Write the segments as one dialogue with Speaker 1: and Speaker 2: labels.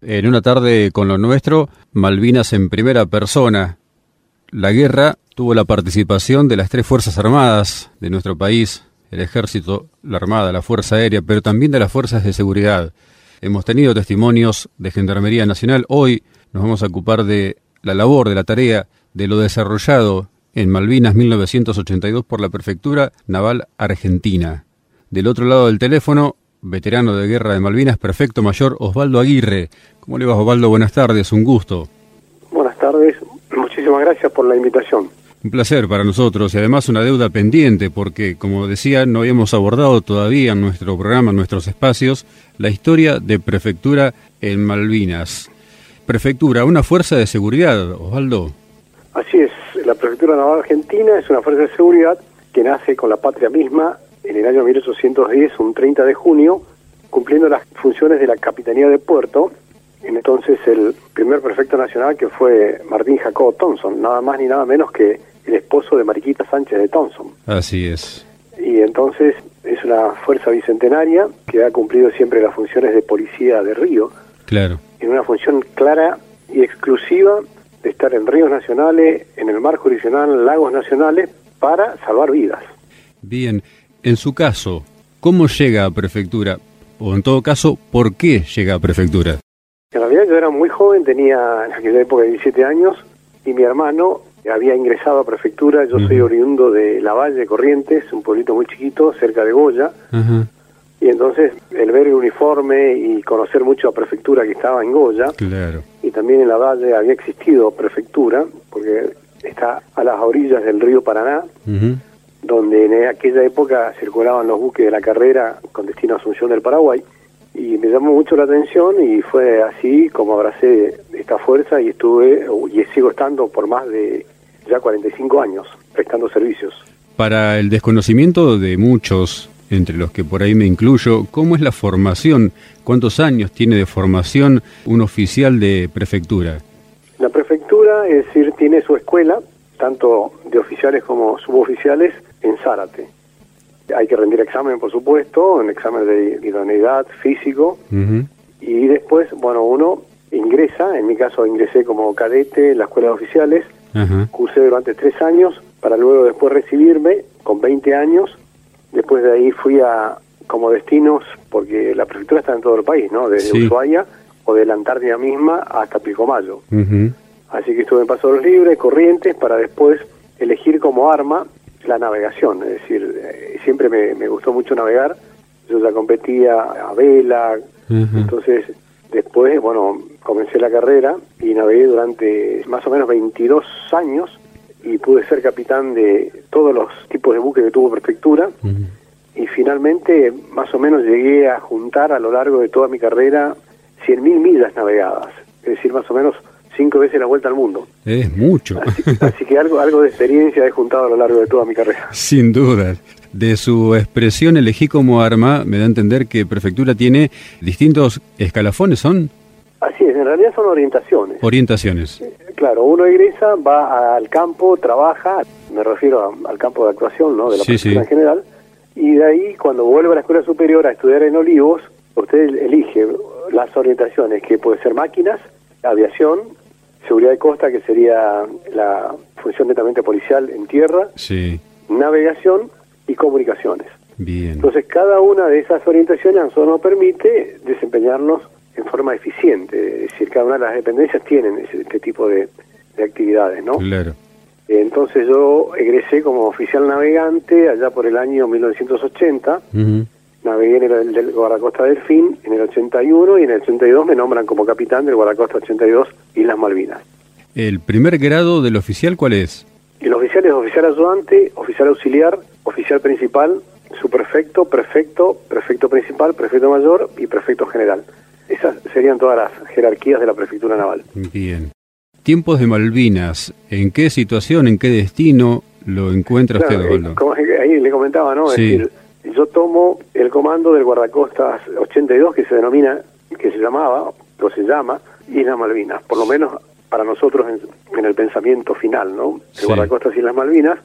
Speaker 1: En una tarde con lo nuestro, Malvinas en primera persona. La guerra tuvo la participación de las tres Fuerzas Armadas de nuestro país, el Ejército, la Armada, la Fuerza Aérea, pero también de las Fuerzas de Seguridad. Hemos tenido testimonios de Gendarmería Nacional. Hoy nos vamos a ocupar de la labor, de la tarea, de lo desarrollado en Malvinas 1982 por la Prefectura Naval Argentina. Del otro lado del teléfono, veterano de guerra de Malvinas, perfecto mayor Osvaldo Aguirre. ¿Cómo le va Osvaldo? Buenas tardes, un gusto.
Speaker 2: Buenas tardes, muchísimas gracias por la invitación.
Speaker 1: Un placer para nosotros y además una deuda pendiente porque, como decía, no habíamos abordado todavía en nuestro programa, en nuestros espacios, la historia de Prefectura en Malvinas. Prefectura, una fuerza de seguridad, Osvaldo.
Speaker 2: Así es, la Prefectura Naval Argentina es una fuerza de seguridad que nace con la patria misma en el año 1810, un 30 de junio, cumpliendo las funciones de la Capitanía de Puerto, entonces el primer prefecto nacional que fue Martín Jacobo Thompson, nada más ni nada menos que el esposo de Mariquita Sánchez de Thompson.
Speaker 1: Así es.
Speaker 2: Y entonces es una fuerza bicentenaria que ha cumplido siempre las funciones de policía de río.
Speaker 1: Claro.
Speaker 2: En una función clara y exclusiva de estar en ríos nacionales, en el mar jurisdiccional, lagos nacionales, para salvar vidas.
Speaker 1: Bien, en su caso, ¿cómo llega a prefectura? O en todo caso, ¿por qué llega a prefectura?
Speaker 2: En realidad yo era muy joven, tenía en aquella época 17 años, y mi hermano había ingresado a prefectura. Yo soy oriundo de La Valle, Corrientes, un pueblito muy chiquito, cerca de Goya. Y entonces el ver el uniforme y conocer mucho a prefectura que estaba en Goya,
Speaker 1: claro.
Speaker 2: y también en La Valle había existido prefectura, porque está a las orillas del río Paraná, donde en aquella época circulaban los buques de la carrera con destino a Asunción del Paraguay. Y me llamó mucho la atención y fue así como abracé esta fuerza y estuve y sigo estando por más de ya 45 años prestando servicios.
Speaker 1: Para el desconocimiento de muchos, entre los que por ahí me incluyo, ¿cómo es la formación? ¿Cuántos años tiene de formación un oficial de prefectura?
Speaker 2: La prefectura, es decir, tiene su escuela, tanto de oficiales como suboficiales, en Zárate. Hay que rendir examen, por supuesto, un examen de idoneidad físico, y después, bueno, uno ingresa, en mi caso ingresé como cadete en la escuela de oficiales, cursé durante tres años para luego después recibirme con 20 años. Después de ahí fui a como destinos, porque la prefectura está en todo el país, ¿no? Desde Ushuaia o de la Antártida misma hasta Pilcomayo. Así que estuve en Pasos Libres, Corrientes, para después elegir como arma la navegación. Es decir, eh, siempre me, me, gustó mucho navegar. Yo ya competía a vela, entonces Después, bueno, comencé la carrera y navegué durante más o menos 22 años y pude ser capitán de todos los tipos de buques que tuvo prefectura. Y finalmente, más o menos, llegué a juntar a lo largo de toda mi carrera 100.000 millas navegadas. Es decir, más o menos cinco veces la vuelta al mundo.
Speaker 1: Es mucho.
Speaker 2: Así, que algo, algo de experiencia he juntado a lo largo de toda mi carrera.
Speaker 1: Sin duda. De su expresión elegí como arma, me da a entender que prefectura tiene distintos escalafones, ¿son?
Speaker 2: Así es, en realidad son orientaciones.
Speaker 1: Orientaciones.
Speaker 2: Claro, uno egresa, va al campo, trabaja, me refiero al campo de actuación, ¿no? De la sí, en general, y de ahí, cuando vuelve a la escuela superior a estudiar en Olivos, usted elige las orientaciones, que puede ser máquinas, aviación, seguridad de costa, que sería la función netamente policial en tierra,
Speaker 1: sí.
Speaker 2: navegación y comunicaciones.
Speaker 1: Bien.
Speaker 2: Entonces, cada una de esas orientaciones a nosotros nos permite desempeñarnos en forma eficiente. Es decir, cada una de las dependencias tienen este tipo de, actividades, ¿no?
Speaker 1: Claro.
Speaker 2: Entonces yo egresé como oficial navegante allá por el año 1980. Navegué en el, del Guardacosta Delfín en el 81 y en el 82 me nombran como capitán del Guardacosta 82 Islas Malvinas.
Speaker 1: ¿El primer grado del oficial cuál es?
Speaker 2: El oficial es oficial ayudante, oficial auxiliar, oficial principal, subprefecto, prefecto, prefecto principal, prefecto mayor y prefecto general. Esas serían todas las jerarquías de la prefectura naval.
Speaker 1: Bien. Tiempos de Malvinas, ¿en qué situación, en qué destino lo encuentra usted,
Speaker 2: eh, ahí le comentaba, ¿no? Es decir, yo tomo el comando del guardacostas 82 que se denomina, que se llamaba, o se llama, Isla Malvinas. Por lo menos para nosotros en, el pensamiento final, ¿no? El guardacostas Islas Malvinas.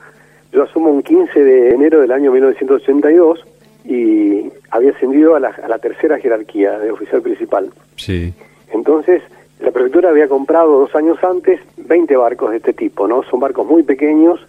Speaker 2: Yo asumo un 15 de enero del año 1982 y había ascendido a la, tercera jerarquía de oficial principal.
Speaker 1: Sí.
Speaker 2: Entonces, la prefectura había comprado dos años antes 20 barcos de este tipo, ¿no? Son barcos muy pequeños,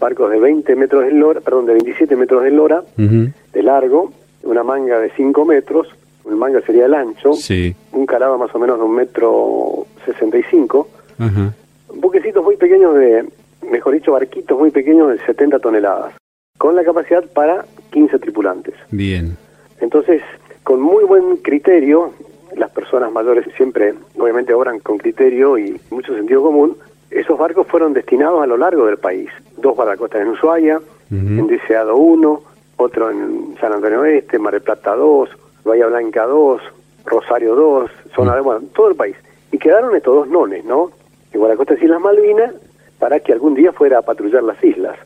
Speaker 2: barcos de 20 metros de lora, perdón, de 27 metros de lora, de largo, una manga de 5 metros, una manga sería el ancho,
Speaker 1: Sí.
Speaker 2: un calado más o menos de un metro 65,
Speaker 1: Ajá.
Speaker 2: buquecitos muy pequeños de, mejor dicho, barquitos muy pequeños de 70 toneladas, con la capacidad para 15 tripulantes.
Speaker 1: Bien.
Speaker 2: Entonces, con muy buen criterio, las personas mayores siempre, obviamente, obran con criterio y mucho sentido común, esos barcos fueron destinados a lo largo del país. Dos guardacostas en Ushuaia, en
Speaker 1: Ujú.
Speaker 2: Deseado 1, otro en San Antonio Oeste, Mar del Plata 2, Bahía Blanca 2, Rosario 2, zona de, bueno, todo el país. Y quedaron estos dos nones, ¿no? El guardacostas Islas Malvinas, para que algún día fuera a patrullar las islas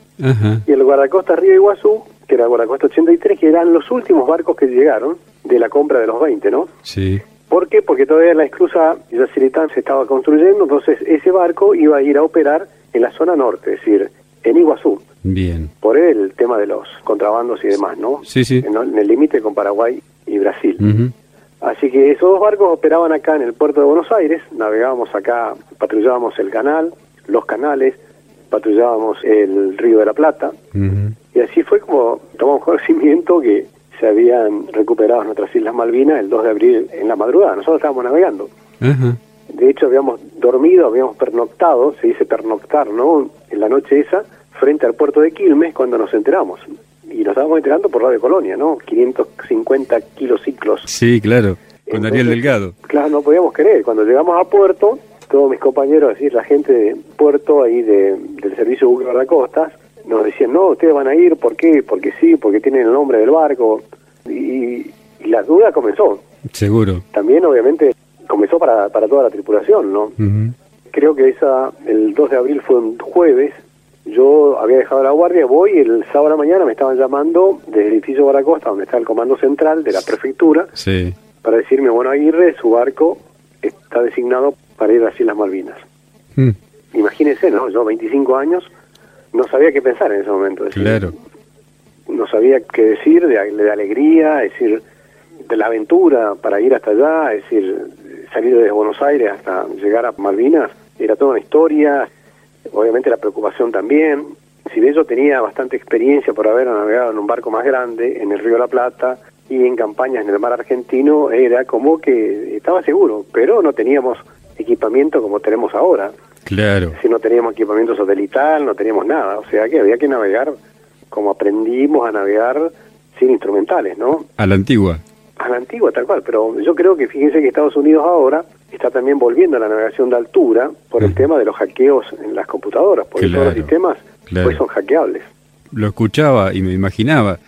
Speaker 2: y el guardacosta Río Iguazú, que era el guardacosta 83, que eran los últimos barcos que llegaron de la compra de los 20, ¿no?
Speaker 1: Sí.
Speaker 2: ¿Por qué? Porque todavía la esclusa Yacyretán se estaba construyendo, entonces ese barco iba a ir a operar en la zona norte, es decir, en Iguazú,
Speaker 1: Bien.
Speaker 2: por el tema de los contrabandos y demás, ¿no?
Speaker 1: Sí, sí.
Speaker 2: En, en el límite con Paraguay y Brasil. Así que esos dos barcos operaban acá en el puerto de Buenos Aires, navegábamos acá, patrullábamos el canal, los canales, patrullábamos el río de la Plata,
Speaker 1: Ujú.
Speaker 2: y así fue como tomamos conocimiento que se habían recuperado nuestras Islas Malvinas el 2 de abril en la madrugada. Nosotros estábamos navegando. De hecho, habíamos dormido, habíamos pernoctado, se dice pernoctar, ¿no? En la noche esa, frente al puerto de Quilmes, cuando nos enteramos. Y nos estábamos enterando por Radio Colonia, ¿no? 550 kilociclos.
Speaker 1: Sí, claro. Con
Speaker 2: Entonces,
Speaker 1: Delgado.
Speaker 2: Claro, no podíamos creer. Cuando llegamos a Puerto, todos mis compañeros, es decir, la gente de Puerto, ahí de- del servicio buque guardacostas, nos decían, no, ustedes van a ir, ¿por qué? Porque sí, porque tienen el nombre del barco. Y, y la duda comenzó.
Speaker 1: Seguro.
Speaker 2: También, obviamente, comenzó para, para toda la tripulación, ¿no? Creo que esa el 2 de abril fue un jueves. Yo había dejado la guardia, voy y el sábado a la mañana me estaban llamando desde el edificio Guaracosta, donde está el comando central de la prefectura,
Speaker 1: Sí.
Speaker 2: para decirme, bueno, Aguirre, su barco está designado para ir a las Islas Malvinas.
Speaker 1: Mm.
Speaker 2: Imagínense, ¿no? Yo, 25 años, no sabía qué pensar en ese momento. es decir. No sabía qué decir de, de alegría, es decir, de la aventura para ir hasta allá, es decir, salir desde Buenos Aires hasta llegar a Malvinas, era toda una historia, obviamente la preocupación también. Si bien yo tenía bastante experiencia por haber navegado en un barco más grande, en el Río de la Plata y en campañas en el mar argentino, era como que estaba seguro, pero no teníamos equipamiento como tenemos ahora.
Speaker 1: Claro.
Speaker 2: Si no teníamos equipamiento satelital, no teníamos nada, o sea que había que navegar como aprendimos a navegar sin instrumentales, ¿no?
Speaker 1: A la antigua.
Speaker 2: A la antigua, tal cual, pero yo creo que fíjense que Estados Unidos ahora está también volviendo a la navegación de altura por el
Speaker 1: Mm.
Speaker 2: tema de los hackeos en las computadoras, porque todos los sistemas
Speaker 1: claro.
Speaker 2: pues son hackeables.
Speaker 1: Lo escuchaba y me imaginaba.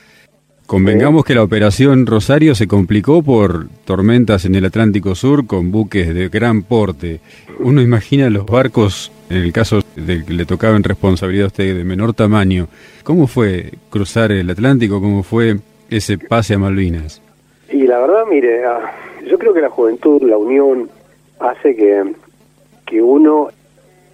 Speaker 1: Convengamos que la operación Rosario se complicó por tormentas en el Atlántico Sur con buques de gran porte. Uno imagina los barcos, en el caso del que le tocaba en responsabilidad a usted de menor tamaño. ¿Cómo fue cruzar el Atlántico? ¿Cómo fue ese pase a Malvinas?
Speaker 2: Y la verdad, mire, ah, yo creo que la juventud, la unión, hace que, que uno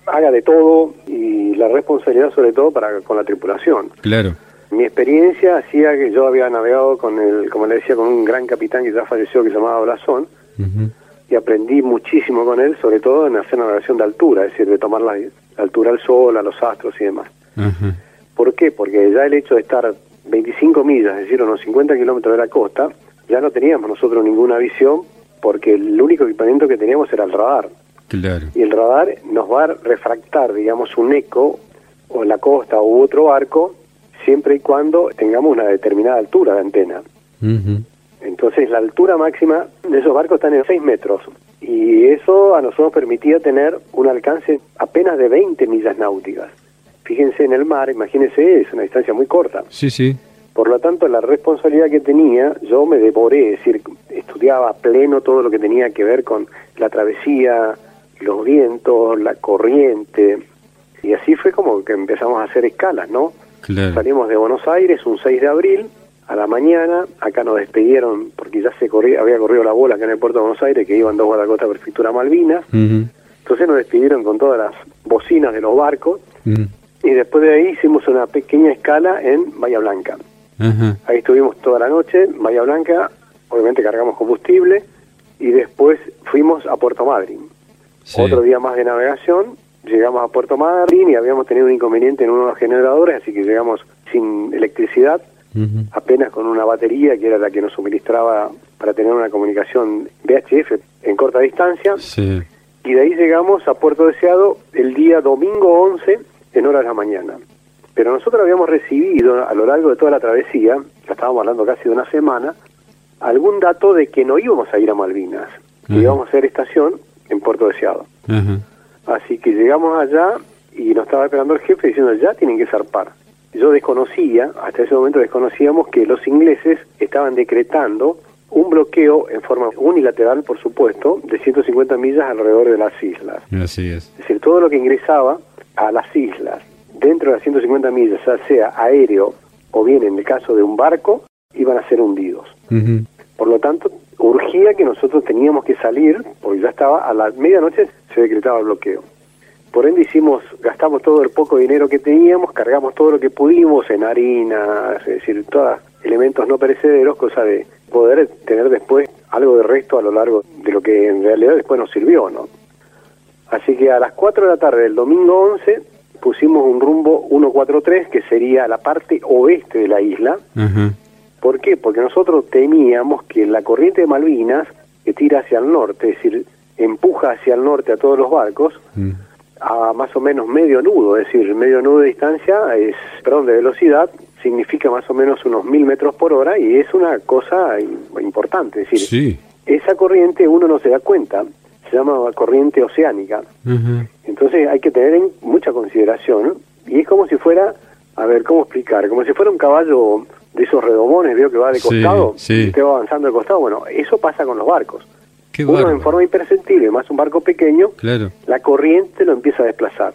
Speaker 2: haga de todo y la responsabilidad sobre todo para con la tripulación.
Speaker 1: Claro.
Speaker 2: Mi experiencia hacía que yo había navegado con el, como le decía, con un gran capitán que ya falleció que se llamaba Blasón y aprendí muchísimo con él, sobre todo en hacer navegación de altura, es decir, de tomar la, la altura al sol, a los astros y demás.
Speaker 1: Ajá.
Speaker 2: ¿Por qué? Porque ya el hecho de estar 25 millas, es decir, unos 50 kilómetros de la costa, ya no teníamos nosotros ninguna visión porque el único equipamiento que teníamos era el radar.
Speaker 1: Claro.
Speaker 2: Y el radar nos va a refractar, digamos, un eco o en la costa u otro barco siempre y cuando tengamos una determinada altura de antena. Entonces la altura máxima de esos barcos está en 6 metros y eso a nosotros permitía tener un alcance apenas de 20 millas náuticas. Fíjense en el mar, imagínense, es una distancia muy corta.
Speaker 1: Sí, sí.
Speaker 2: Por lo tanto, la responsabilidad que tenía, yo me devoré, es decir, estudiaba a pleno todo lo que tenía que ver con la travesía, los vientos, la corriente, y así fue como que empezamos a hacer escalas, ¿no?
Speaker 1: Claro.
Speaker 2: Salimos de Buenos Aires un 6 de abril a la mañana, acá nos despidieron porque ya se corría, había corrido la bola acá en el puerto de Buenos Aires que iban dos guardacosta prefectura Malvinas, entonces nos despidieron con todas las bocinas de los barcos. Y después de ahí hicimos una pequeña escala en Bahía Blanca. Ahí estuvimos toda la noche, Bahía Blanca, obviamente cargamos combustible. Y después fuimos a Puerto Madryn. Otro día más de navegación, llegamos a Puerto Madryn y habíamos tenido un inconveniente en uno de los generadores, así que llegamos sin electricidad, apenas con una batería que era la que nos suministraba para tener una comunicación VHF en corta distancia. Y de ahí llegamos a Puerto Deseado el día domingo 11 en horas de la mañana. Pero nosotros habíamos recibido a lo largo de toda la travesía, ya estábamos hablando casi de una semana, algún dato de que no íbamos a ir a Malvinas, que íbamos a hacer estación en Puerto Deseado. Así que llegamos allá y nos estaba esperando el jefe diciendo ya tienen que zarpar. Yo desconocía, hasta ese momento desconocíamos que los ingleses estaban decretando un bloqueo en forma unilateral, por supuesto, de 150 millas alrededor de las islas.
Speaker 1: Así es.
Speaker 2: Es decir, todo lo que ingresaba a las islas dentro de las 150 millas, ya sea aéreo o bien en el caso de un barco, iban a ser hundidos. Por lo tanto, urgía que nosotros teníamos que salir, porque ya estaba a la medianoche se decretaba el bloqueo. Por ende hicimos, gastamos todo el poco dinero que teníamos, cargamos todo lo que pudimos en harina, es decir, todos elementos no perecederos, cosa de poder tener después algo de resto a lo largo de lo que en realidad después nos sirvió, ¿no? Así que a las 4 de la tarde del domingo 11 pusimos un rumbo 143 que sería la parte oeste de la isla. ¿Por qué? Porque nosotros temíamos que la corriente de Malvinas, que tira hacia el norte, es decir, empuja hacia el norte a todos los barcos, mm. a más o menos medio nudo, es decir, medio nudo de distancia, es, perdón, de velocidad, significa más o menos unos mil metros por hora y es una cosa importante, es decir, esa corriente uno no se da cuenta, se llama corriente oceánica. Entonces hay que tener en mucha consideración y es como si fuera, a ver, ¿cómo explicar? Como si fuera un caballo de esos redomones, veo que va de costado y te va avanzando de costado. Bueno, eso pasa con los barcos. Uno en forma imperceptible, más un barco pequeño, la corriente lo empieza a desplazar.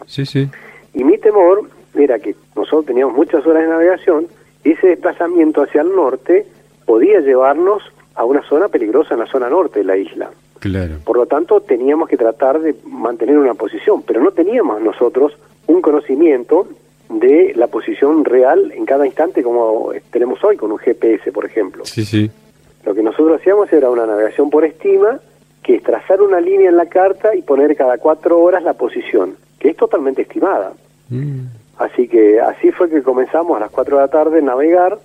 Speaker 2: Y mi temor era que nosotros teníamos muchas horas de navegación, y ese desplazamiento hacia el norte podía llevarnos a una zona peligrosa en la zona norte de la isla. Por lo tanto, teníamos que tratar de mantener una posición, pero no teníamos nosotros un conocimiento de la posición real en cada instante como tenemos hoy con un GPS, por ejemplo.
Speaker 1: Sí, sí.
Speaker 2: Lo que nosotros hacíamos era una navegación por estima, que es trazar una línea en la carta y poner cada cuatro horas la posición, que es totalmente estimada. Mm. Así que así fue que comenzamos a las cuatro de la tarde a navegar,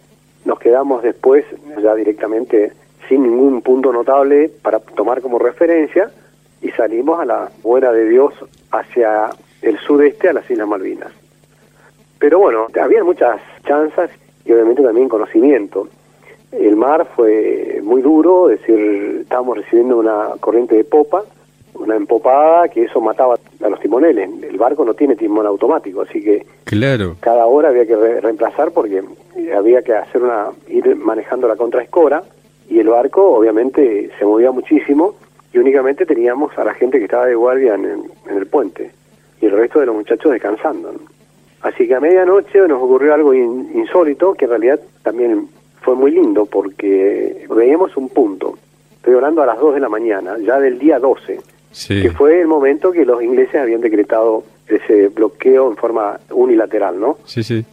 Speaker 2: nos quedamos después ya directamente sin ningún punto notable para tomar como referencia y salimos a la buena de Dios hacia el sudeste, a las Islas Malvinas. Pero bueno, había muchas chanzas y obviamente también conocimiento. El mar fue muy duro, es decir, estábamos recibiendo una corriente de popa, una empopada que eso mataba a los timoneles. El barco no tiene timón automático, así que
Speaker 1: claro.
Speaker 2: cada hora había que reemplazar porque había que hacer una ir manejando la contraescora y el barco obviamente se movía muchísimo y únicamente teníamos a la gente que estaba de guardia en, el puente y el resto de los muchachos descansando. Así que a medianoche nos ocurrió algo insólito que en realidad también fue muy lindo porque veíamos un punto. Estoy hablando a las 2 de la mañana, ya del día 12, que fue el momento que los ingleses habían decretado ese bloqueo en forma unilateral, ¿no?
Speaker 1: Sí, sí.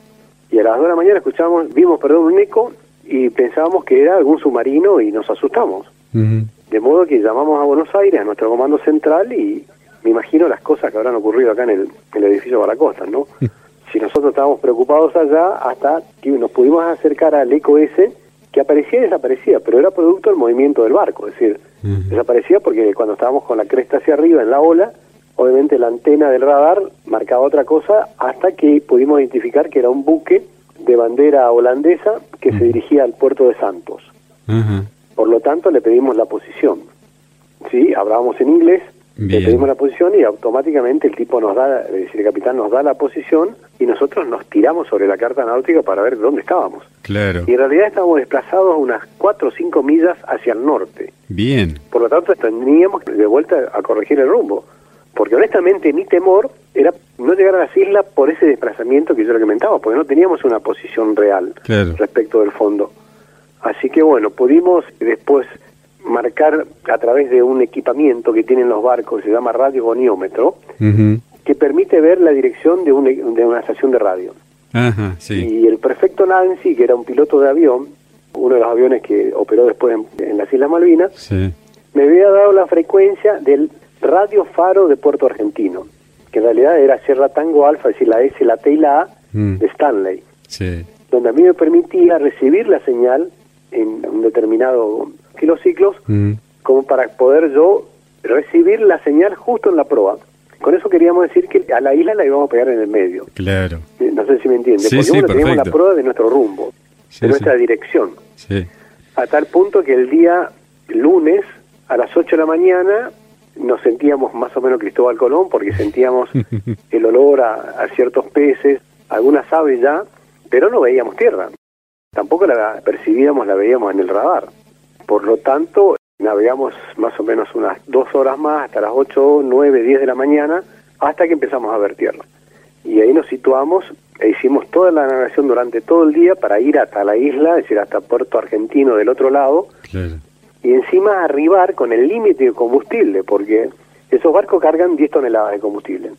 Speaker 2: Y a las 2 de la mañana escuchamos, vimos, perdón, un eco y pensábamos que era algún submarino y nos asustamos. De modo que llamamos a Buenos Aires, a nuestro comando central, y me imagino las cosas que habrán ocurrido acá en el, en el edificio Baracosta, ¿no? si nosotros estábamos preocupados allá, hasta que nos pudimos acercar al eco ese, que aparecía y desaparecía, pero era producto del movimiento del barco, es decir, desaparecía porque cuando estábamos con la cresta hacia arriba en la ola, obviamente la antena del radar marcaba otra cosa hasta que pudimos identificar que era un buque de bandera holandesa que se dirigía al puerto de Santos. Por lo tanto, le pedimos la posición. Sí, hablábamos en inglés, le pedimos la posición y automáticamente el tipo nos da, es decir, el capitán nos da la posición y nosotros nos tiramos sobre la carta náutica para ver dónde estábamos.
Speaker 1: Claro.
Speaker 2: Y en realidad estábamos desplazados unas 4 o 5 millas hacia el norte.
Speaker 1: Bien.
Speaker 2: Por lo tanto, tendríamos de vuelta a corregir el rumbo. Porque honestamente mi temor era no llegar a las islas por ese desplazamiento que yo le comentaba, porque no teníamos una posición real respecto del fondo. Así que bueno, pudimos después marcar a través de un equipamiento que tienen los barcos, se llama radiogoniómetro, que permite ver la dirección de, de una estación de radio. Y el prefecto Nancy, que era un piloto de avión, uno de los aviones que operó después en, las Islas Malvinas, me había dado la frecuencia del radio faro de Puerto Argentino, que en realidad era Sierra Tango Alfa, es decir, la S, la T y la A
Speaker 1: Mm.
Speaker 2: de Stanley,
Speaker 1: Sí.
Speaker 2: donde a mí me permitía recibir la señal en un determinado kilociclos
Speaker 1: Mm.
Speaker 2: como para poder yo recibir la señal justo en la proa. Con eso queríamos decir que a la isla la íbamos a pegar en el medio.
Speaker 1: Claro.
Speaker 2: Eh, No sé si me entiende,
Speaker 1: Sí,
Speaker 2: porque
Speaker 1: sí,
Speaker 2: teníamos la prueba de nuestro rumbo,
Speaker 1: Sí,
Speaker 2: de nuestra dirección. A tal punto que el día lunes a las 8 de la mañana nos sentíamos más o menos Cristóbal Colón porque sentíamos el olor a, a ciertos peces, algunas aves ya, pero no veíamos tierra. Tampoco la percibíamos, la veíamos en el radar. Por lo tanto, navegamos más o menos unas dos horas más hasta las 8, 9, 10 de la mañana hasta que empezamos a ver tierra. Y ahí nos situamos e hicimos toda la navegación durante todo el día para ir hasta la isla, es decir, hasta Puerto Argentino del otro lado,
Speaker 1: Claro.
Speaker 2: y encima arribar con el límite de combustible, porque esos barcos cargan 10 toneladas de combustible.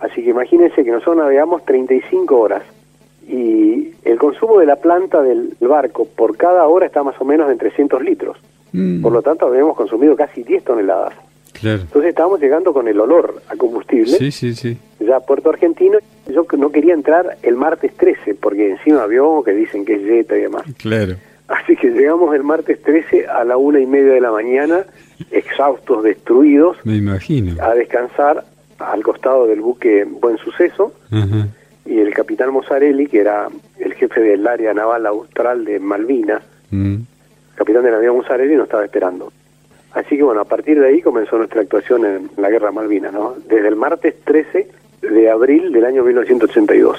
Speaker 2: Así que imagínense que nosotros navegamos 35 horas y el consumo de la planta del barco por cada hora está más o menos en 300 litros.
Speaker 1: Mm.
Speaker 2: Por lo tanto, habíamos consumido casi 10 toneladas.
Speaker 1: Claro.
Speaker 2: Entonces estábamos llegando con el olor a combustible
Speaker 1: Sí, sí, sí.
Speaker 2: ya a Puerto Argentino. Yo no quería entrar el martes 13 porque encima avión que dicen que es Jetta y demás.
Speaker 1: Claro.
Speaker 2: Así que llegamos el martes 13 a la una y media de la mañana, exhaustos, destruidos,
Speaker 1: Me imagino.
Speaker 2: a descansar al costado del buque Buen Suceso
Speaker 1: Ajá.
Speaker 2: Y el capitán Mozzarelli, que era el jefe del área naval austral de Malvinas,
Speaker 1: Mm.
Speaker 2: capitán de navío Mozzarelli, nos estaba esperando. Así que bueno, a partir de ahí comenzó nuestra actuación en la Guerra Malvinas, ¿no? Desde el martes 13 de abril del año 1982.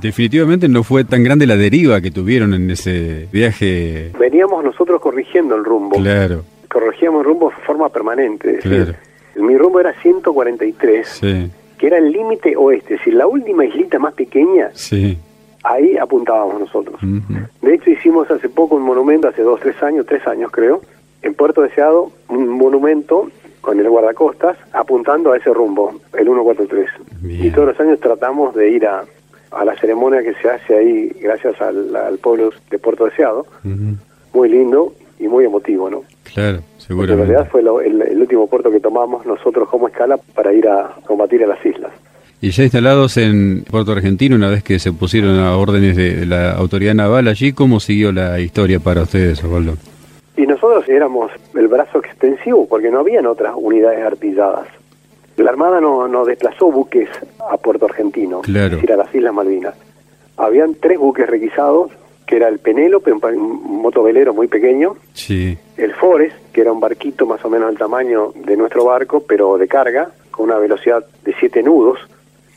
Speaker 1: Definitivamente no fue tan grande la deriva que tuvieron en ese viaje.
Speaker 2: Veníamos nosotros corrigiendo el rumbo.
Speaker 1: Claro.
Speaker 2: Corregíamos el rumbo de forma permanente. es decir,
Speaker 1: Claro.
Speaker 2: mi rumbo era 143,
Speaker 1: Sí.
Speaker 2: Que era el límite oeste, es decir, la última islita más pequeña,
Speaker 1: Sí.
Speaker 2: ahí apuntábamos nosotros. De hecho, hicimos hace poco un monumento, hace dos, tres años, tres años creo, en Puerto Deseado, un monumento con el guardacostas apuntando a ese rumbo, el 143.
Speaker 1: Bien.
Speaker 2: Y todos los años tratamos de ir a, a la ceremonia que se hace ahí gracias al, al pueblo de Puerto Deseado. Muy lindo y muy emotivo, ¿no?
Speaker 1: Claro,
Speaker 2: Porque en realidad fue lo- el, el último puerto que tomamos nosotros como escala para ir a combatir a las islas.
Speaker 1: Y ya instalados en Puerto Argentino, una vez que se pusieron a órdenes de, de la autoridad naval allí, ¿cómo siguió la historia para ustedes, Osvaldo?
Speaker 2: Y nosotros éramos el brazo extensivo porque no habían otras unidades artilladas. La Armada no, no desplazó buques a Puerto Argentino,
Speaker 1: Claro.
Speaker 2: es decir, a las Islas Malvinas. Habían tres buques requisados, que era el Penélope, un, un motovelero muy pequeño,
Speaker 1: Sí.
Speaker 2: el Forest, que era un barquito más o menos del tamaño de nuestro barco, pero de carga, con una velocidad de siete nudos,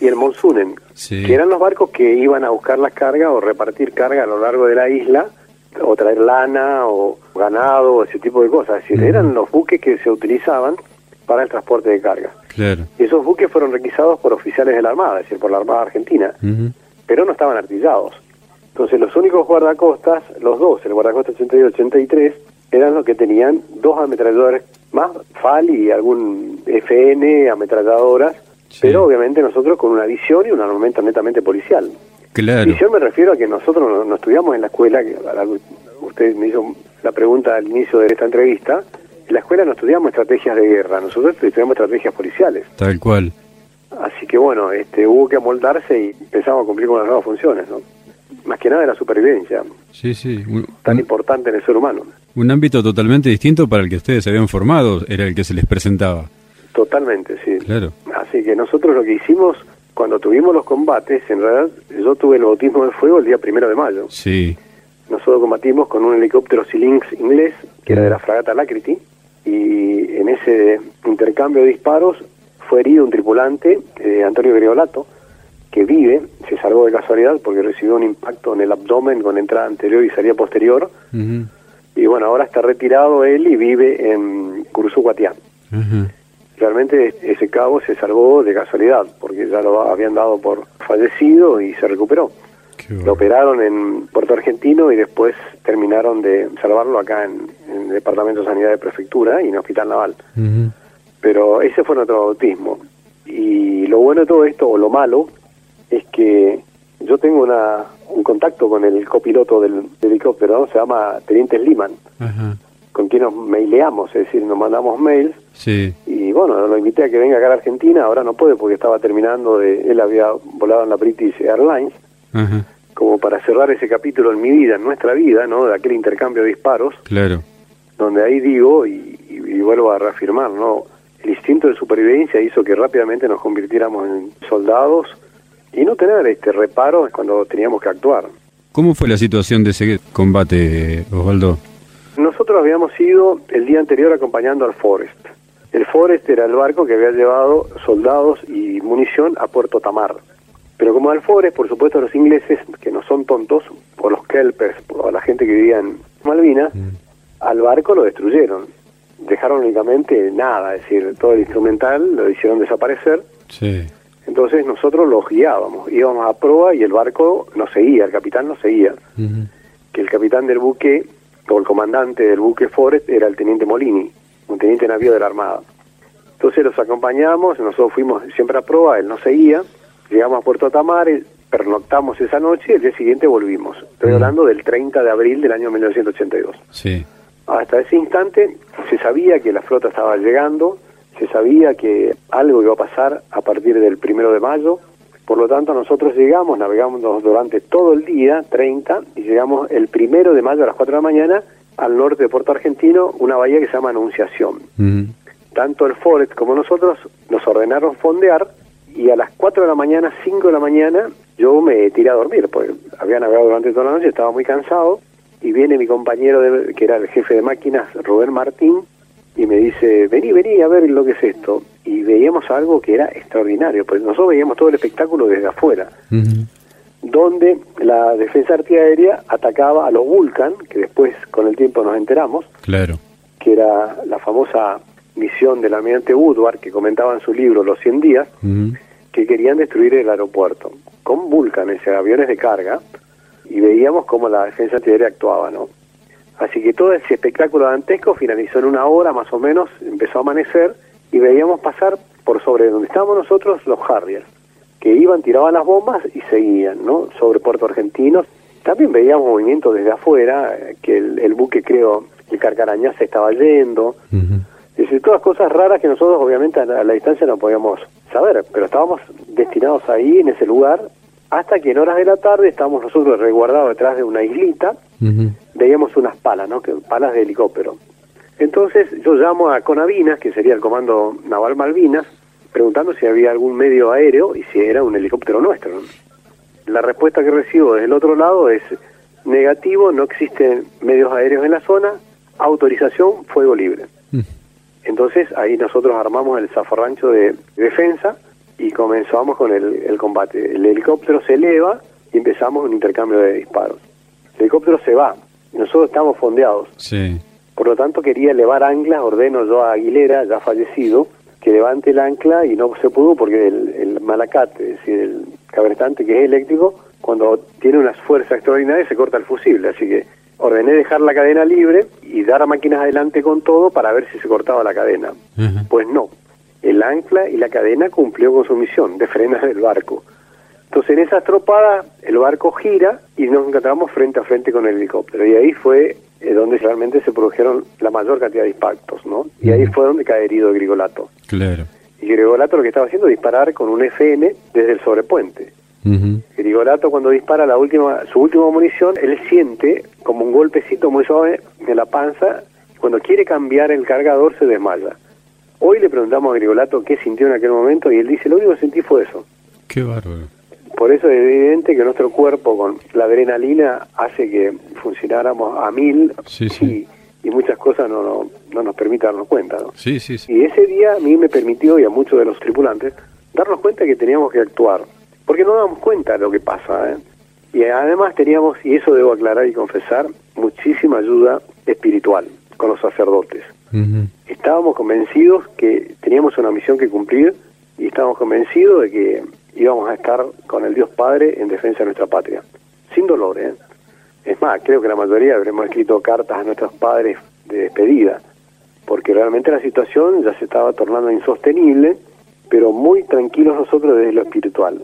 Speaker 2: y el Monsunen,
Speaker 1: Sí.
Speaker 2: que eran los barcos que iban a buscar las cargas o repartir carga a lo largo de la isla, o traer lana o ganado, o ese tipo de cosas. Es decir, eran los buques que se utilizaban para el transporte de carga.
Speaker 1: Claro.
Speaker 2: Y esos buques fueron requisados por oficiales de la Armada, es decir, por la Armada Argentina, pero no estaban artillados. Entonces los únicos guardacostas, los dos, el guardacosta 82 y 83, eran los que tenían dos ametralladores más, FAL y algún FN, ametralladoras,
Speaker 1: Sí.
Speaker 2: pero obviamente nosotros con una visión y un armamento netamente policial.
Speaker 1: Claro.
Speaker 2: Visión me refiero a que nosotros no, no estudiamos en la escuela, que la- usted me hizo la pregunta al inicio de esta entrevista, en la escuela no estudiamos estrategias de guerra, nosotros estudiamos estrategias policiales.
Speaker 1: Tal cual.
Speaker 2: Así que bueno, este, hubo que amoldarse y empezamos a cumplir con las nuevas funciones, ¿no? Más que nada de la supervivencia,
Speaker 1: Sí, sí. Un,
Speaker 2: tan importante en el ser humano.
Speaker 1: un ámbito totalmente distinto para el que ustedes se habían formado, era el que se les presentaba.
Speaker 2: Totalmente, sí.
Speaker 1: Claro.
Speaker 2: Así que nosotros lo que hicimos cuando tuvimos los combates, en realidad yo tuve el bautismo de fuego el día primero de mayo.
Speaker 1: Sí.
Speaker 2: Nosotros combatimos con un helicóptero Sea Lynx inglés, que era de la fragata Alacrity, y en ese intercambio de disparos fue herido un tripulante, eh, Antonio Griolato, que vive, se salvó de casualidad porque recibió un impacto en el abdomen con entrada anterior y salida posterior, y bueno, ahora está retirado él y vive en Curuzú-Guatián.
Speaker 1: Ajá.
Speaker 2: Realmente ese cabo se salvó de casualidad, porque ya lo habían dado por fallecido y se recuperó. Lo operaron en Puerto Argentino y después terminaron de salvarlo acá en, en el Departamento de Sanidad de Prefectura y en Hospital Naval. Pero ese fue nuestro bautismo. Y lo bueno de todo esto, o lo malo, es que yo tengo una, un contacto con el copiloto del, del helicóptero, ¿no? se llama Teniente Sliman,
Speaker 1: Ajá.
Speaker 2: con argentinos maileamos, es decir, nos mandamos mails.
Speaker 1: Sí.
Speaker 2: Y bueno, lo invité a que venga acá a la Argentina, ahora no puede porque estaba terminando de, él había volado en la British Airlines,
Speaker 1: Ajá.
Speaker 2: como para cerrar ese capítulo en mi vida, en nuestra vida, ¿no? De aquel intercambio de disparos,
Speaker 1: Claro.
Speaker 2: donde ahí digo y, y- y vuelvo a reafirmar, ¿no? El instinto de supervivencia hizo que rápidamente nos convirtiéramos en soldados y no tener este reparo cuando teníamos que actuar.
Speaker 1: ¿Cómo fue la situación de ese combate, Osvaldo?
Speaker 2: Nosotros habíamos ido el día anterior acompañando al Forest. El Forest era el barco que había llevado soldados y munición a Puerto Tamar. Pero como al Forest, por supuesto, los ingleses, que no son tontos, o los kelpers, o la gente que vivía en Malvinas, al barco lo destruyeron. Dejaron únicamente nada, es decir, todo el instrumental lo hicieron desaparecer.
Speaker 1: Sí.
Speaker 2: Entonces nosotros los guiábamos, íbamos a proa y el barco nos seguía, el capitán nos seguía. Que el capitán del buque, o el comandante del buque Forest, era el teniente Molini, un teniente navío de la Armada. Entonces los acompañamos, nosotros fuimos siempre a proa, él nos seguía, llegamos a Puerto Tamar, pernoctamos esa noche y el día siguiente volvimos. Estoy hablando del 30 de abril del año 1982.
Speaker 1: Sí.
Speaker 2: Hasta ese instante se sabía que la flota estaba llegando, se sabía que algo iba a pasar a partir del primero de mayo, por lo tanto nosotros llegamos, navegamos durante todo el día, 30, y llegamos el primero de mayo a las 4 de la mañana al norte de Puerto Argentino, una bahía que se llama Anunciación. Tanto el Forest como nosotros nos ordenaron fondear y a las 4 de la mañana, 5 de la mañana, yo me tiré a dormir, porque había navegado durante toda la noche, estaba muy cansado, y viene mi compañero, de- que era el jefe de máquinas, Rubén Martín, y me dice, vení, vení a ver lo que es esto. Y veíamos algo que era extraordinario, pues nosotros veíamos todo el espectáculo desde afuera, donde la defensa antiaérea atacaba a los Vulcan, que después con el tiempo nos enteramos,
Speaker 1: Claro.
Speaker 2: que era la famosa misión del almirante Woodward, que comentaba en su libro Los 100 días, que querían destruir el aeropuerto con Vulcan, ese aviones de carga, y veíamos cómo la defensa antiaérea actuaba, ¿no? Así que todo ese espectáculo dantesco finalizó en una hora más o menos, empezó a amanecer y veíamos pasar por sobre donde estábamos nosotros los Harriers, que iban, tiraban las bombas y seguían, ¿no? Sobre Puerto Argentino. También veíamos movimiento desde afuera, eh, que el, el buque, creo, el Carcarañá se estaba yendo.
Speaker 1: Ujú.
Speaker 2: Es decir, todas cosas raras que nosotros obviamente a la, a la distancia no podíamos saber, pero estábamos destinados ahí, en ese lugar, hasta que en horas de la tarde estábamos nosotros resguardados detrás de una islita. Veíamos unas palas, ¿no? Que, palas de helicóptero. Entonces yo llamo a Conavinas, que sería el Comando Naval Malvinas, preguntando si había algún medio aéreo y si era un helicóptero nuestro. ¿no? La respuesta que recibo desde el otro lado es negativo, no existen medios aéreos en la zona, autorización, fuego libre.
Speaker 1: Mm.
Speaker 2: Entonces ahí nosotros armamos el zafarrancho de defensa y comenzamos con el, el combate. El helicóptero se eleva y empezamos un intercambio de disparos. El helicóptero se va, nosotros estamos fondeados.
Speaker 1: Sí.
Speaker 2: Por lo tanto quería elevar anclas, ordeno yo a Aguilera, ya fallecido, que levante el ancla y no se pudo porque el, el malacate, es decir, el cabrestante que es eléctrico, cuando tiene unas fuerzas extraordinarias se corta el fusible, así que ordené dejar la cadena libre y dar a máquinas adelante con todo para ver si se cortaba la cadena. Pues no, el ancla y la cadena cumplió con su misión de frenar el barco. Entonces en esa estropada el barco gira y nos encontramos frente a frente con el helicóptero y ahí fue eh, donde realmente se produjeron la mayor cantidad de impactos, ¿no? Y ahí fue donde cae herido Grigolato.
Speaker 1: Claro.
Speaker 2: Y Grigolato lo que estaba haciendo es disparar con un FN desde el sobrepuente. Grigolato cuando dispara la última, su última munición, él siente como un golpecito muy suave en la panza. Cuando quiere cambiar el cargador se desmaya. Hoy le preguntamos a Grigolato qué sintió en aquel momento y él dice, lo único que sentí fue eso.
Speaker 1: Qué bárbaro.
Speaker 2: Por eso es evidente que nuestro cuerpo con la adrenalina hace que funcionáramos a mil
Speaker 1: Sí, sí.
Speaker 2: Y, y muchas cosas no, no, no nos permite darnos cuenta. ¿no?
Speaker 1: Sí, sí, sí.
Speaker 2: Y ese día a mí me permitió, y a muchos de los tripulantes, darnos cuenta que teníamos que actuar, porque no damos cuenta de lo que pasa. ¿eh? Y además teníamos, y eso debo aclarar y confesar, muchísima ayuda espiritual con los sacerdotes. Estábamos convencidos que teníamos una misión que cumplir y estábamos convencidos de que íbamos a estar con el Dios Padre en defensa de nuestra patria, sin dolor. ¿eh? Es más, creo que la mayoría habremos escrito cartas a nuestros padres de despedida, porque realmente la situación ya se estaba tornando insostenible, pero muy tranquilos nosotros desde lo espiritual.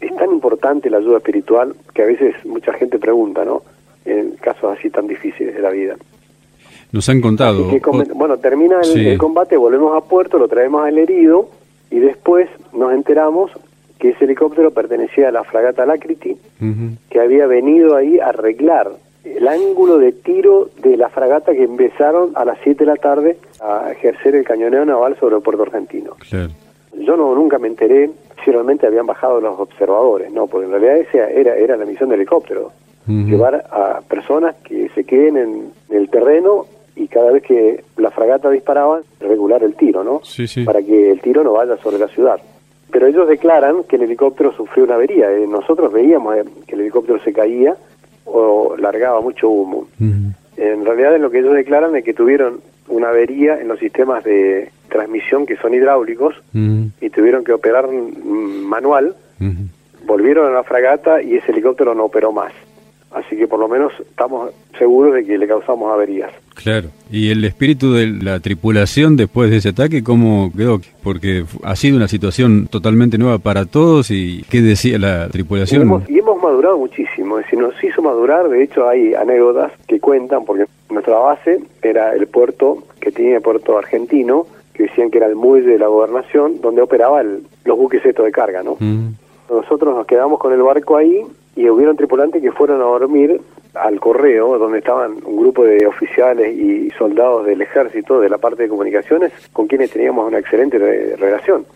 Speaker 2: Es tan importante la ayuda espiritual que a veces mucha gente pregunta, ¿no? En casos así tan difíciles de la vida.
Speaker 1: Nos han contado.
Speaker 2: bueno, termina el, combate, volvemos a puerto, lo traemos al herido y después nos enteramos que ese helicóptero pertenecía a la fragata Lacriti, que había venido ahí a arreglar el ángulo de tiro de la fragata que empezaron a las 7 de la tarde a ejercer el cañoneo naval sobre el puerto argentino. Yo no nunca me enteré si realmente habían bajado los observadores, no, porque en realidad esa era, era la misión del helicóptero, llevar a personas que se queden en el terreno y cada vez que la fragata disparaba, regular el tiro, ¿no? Para que el tiro no vaya sobre la ciudad. Pero ellos declaran que el helicóptero sufrió una avería. Eh, nosotros veíamos eh, que el helicóptero se caía o largaba mucho humo. En realidad, en lo que ellos declaran es que tuvieron una avería en los sistemas de transmisión que son hidráulicos y tuvieron que operar manual. Volvieron a la fragata y ese helicóptero no operó más. Así que por lo menos estamos seguros de que le causamos averías.
Speaker 1: Claro. ¿Y el espíritu de la tripulación después de ese ataque cómo quedó? Porque ha sido una situación totalmente nueva para todos y ¿qué decía la tripulación?
Speaker 2: Y hemos, madurado muchísimo, es decir, nos hizo madurar, de hecho hay anécdotas que cuentan, porque nuestra base era el puerto que el puerto argentino, que decían que era el muelle de la gobernación, donde operaban los buques estos de carga, ¿no? Mm. Nosotros nos quedamos con el barco ahí y hubieron tripulantes que fueron a dormir al correo, donde estaban un grupo de oficiales y soldados del ejército de la parte de comunicaciones, con quienes teníamos una excelente relación.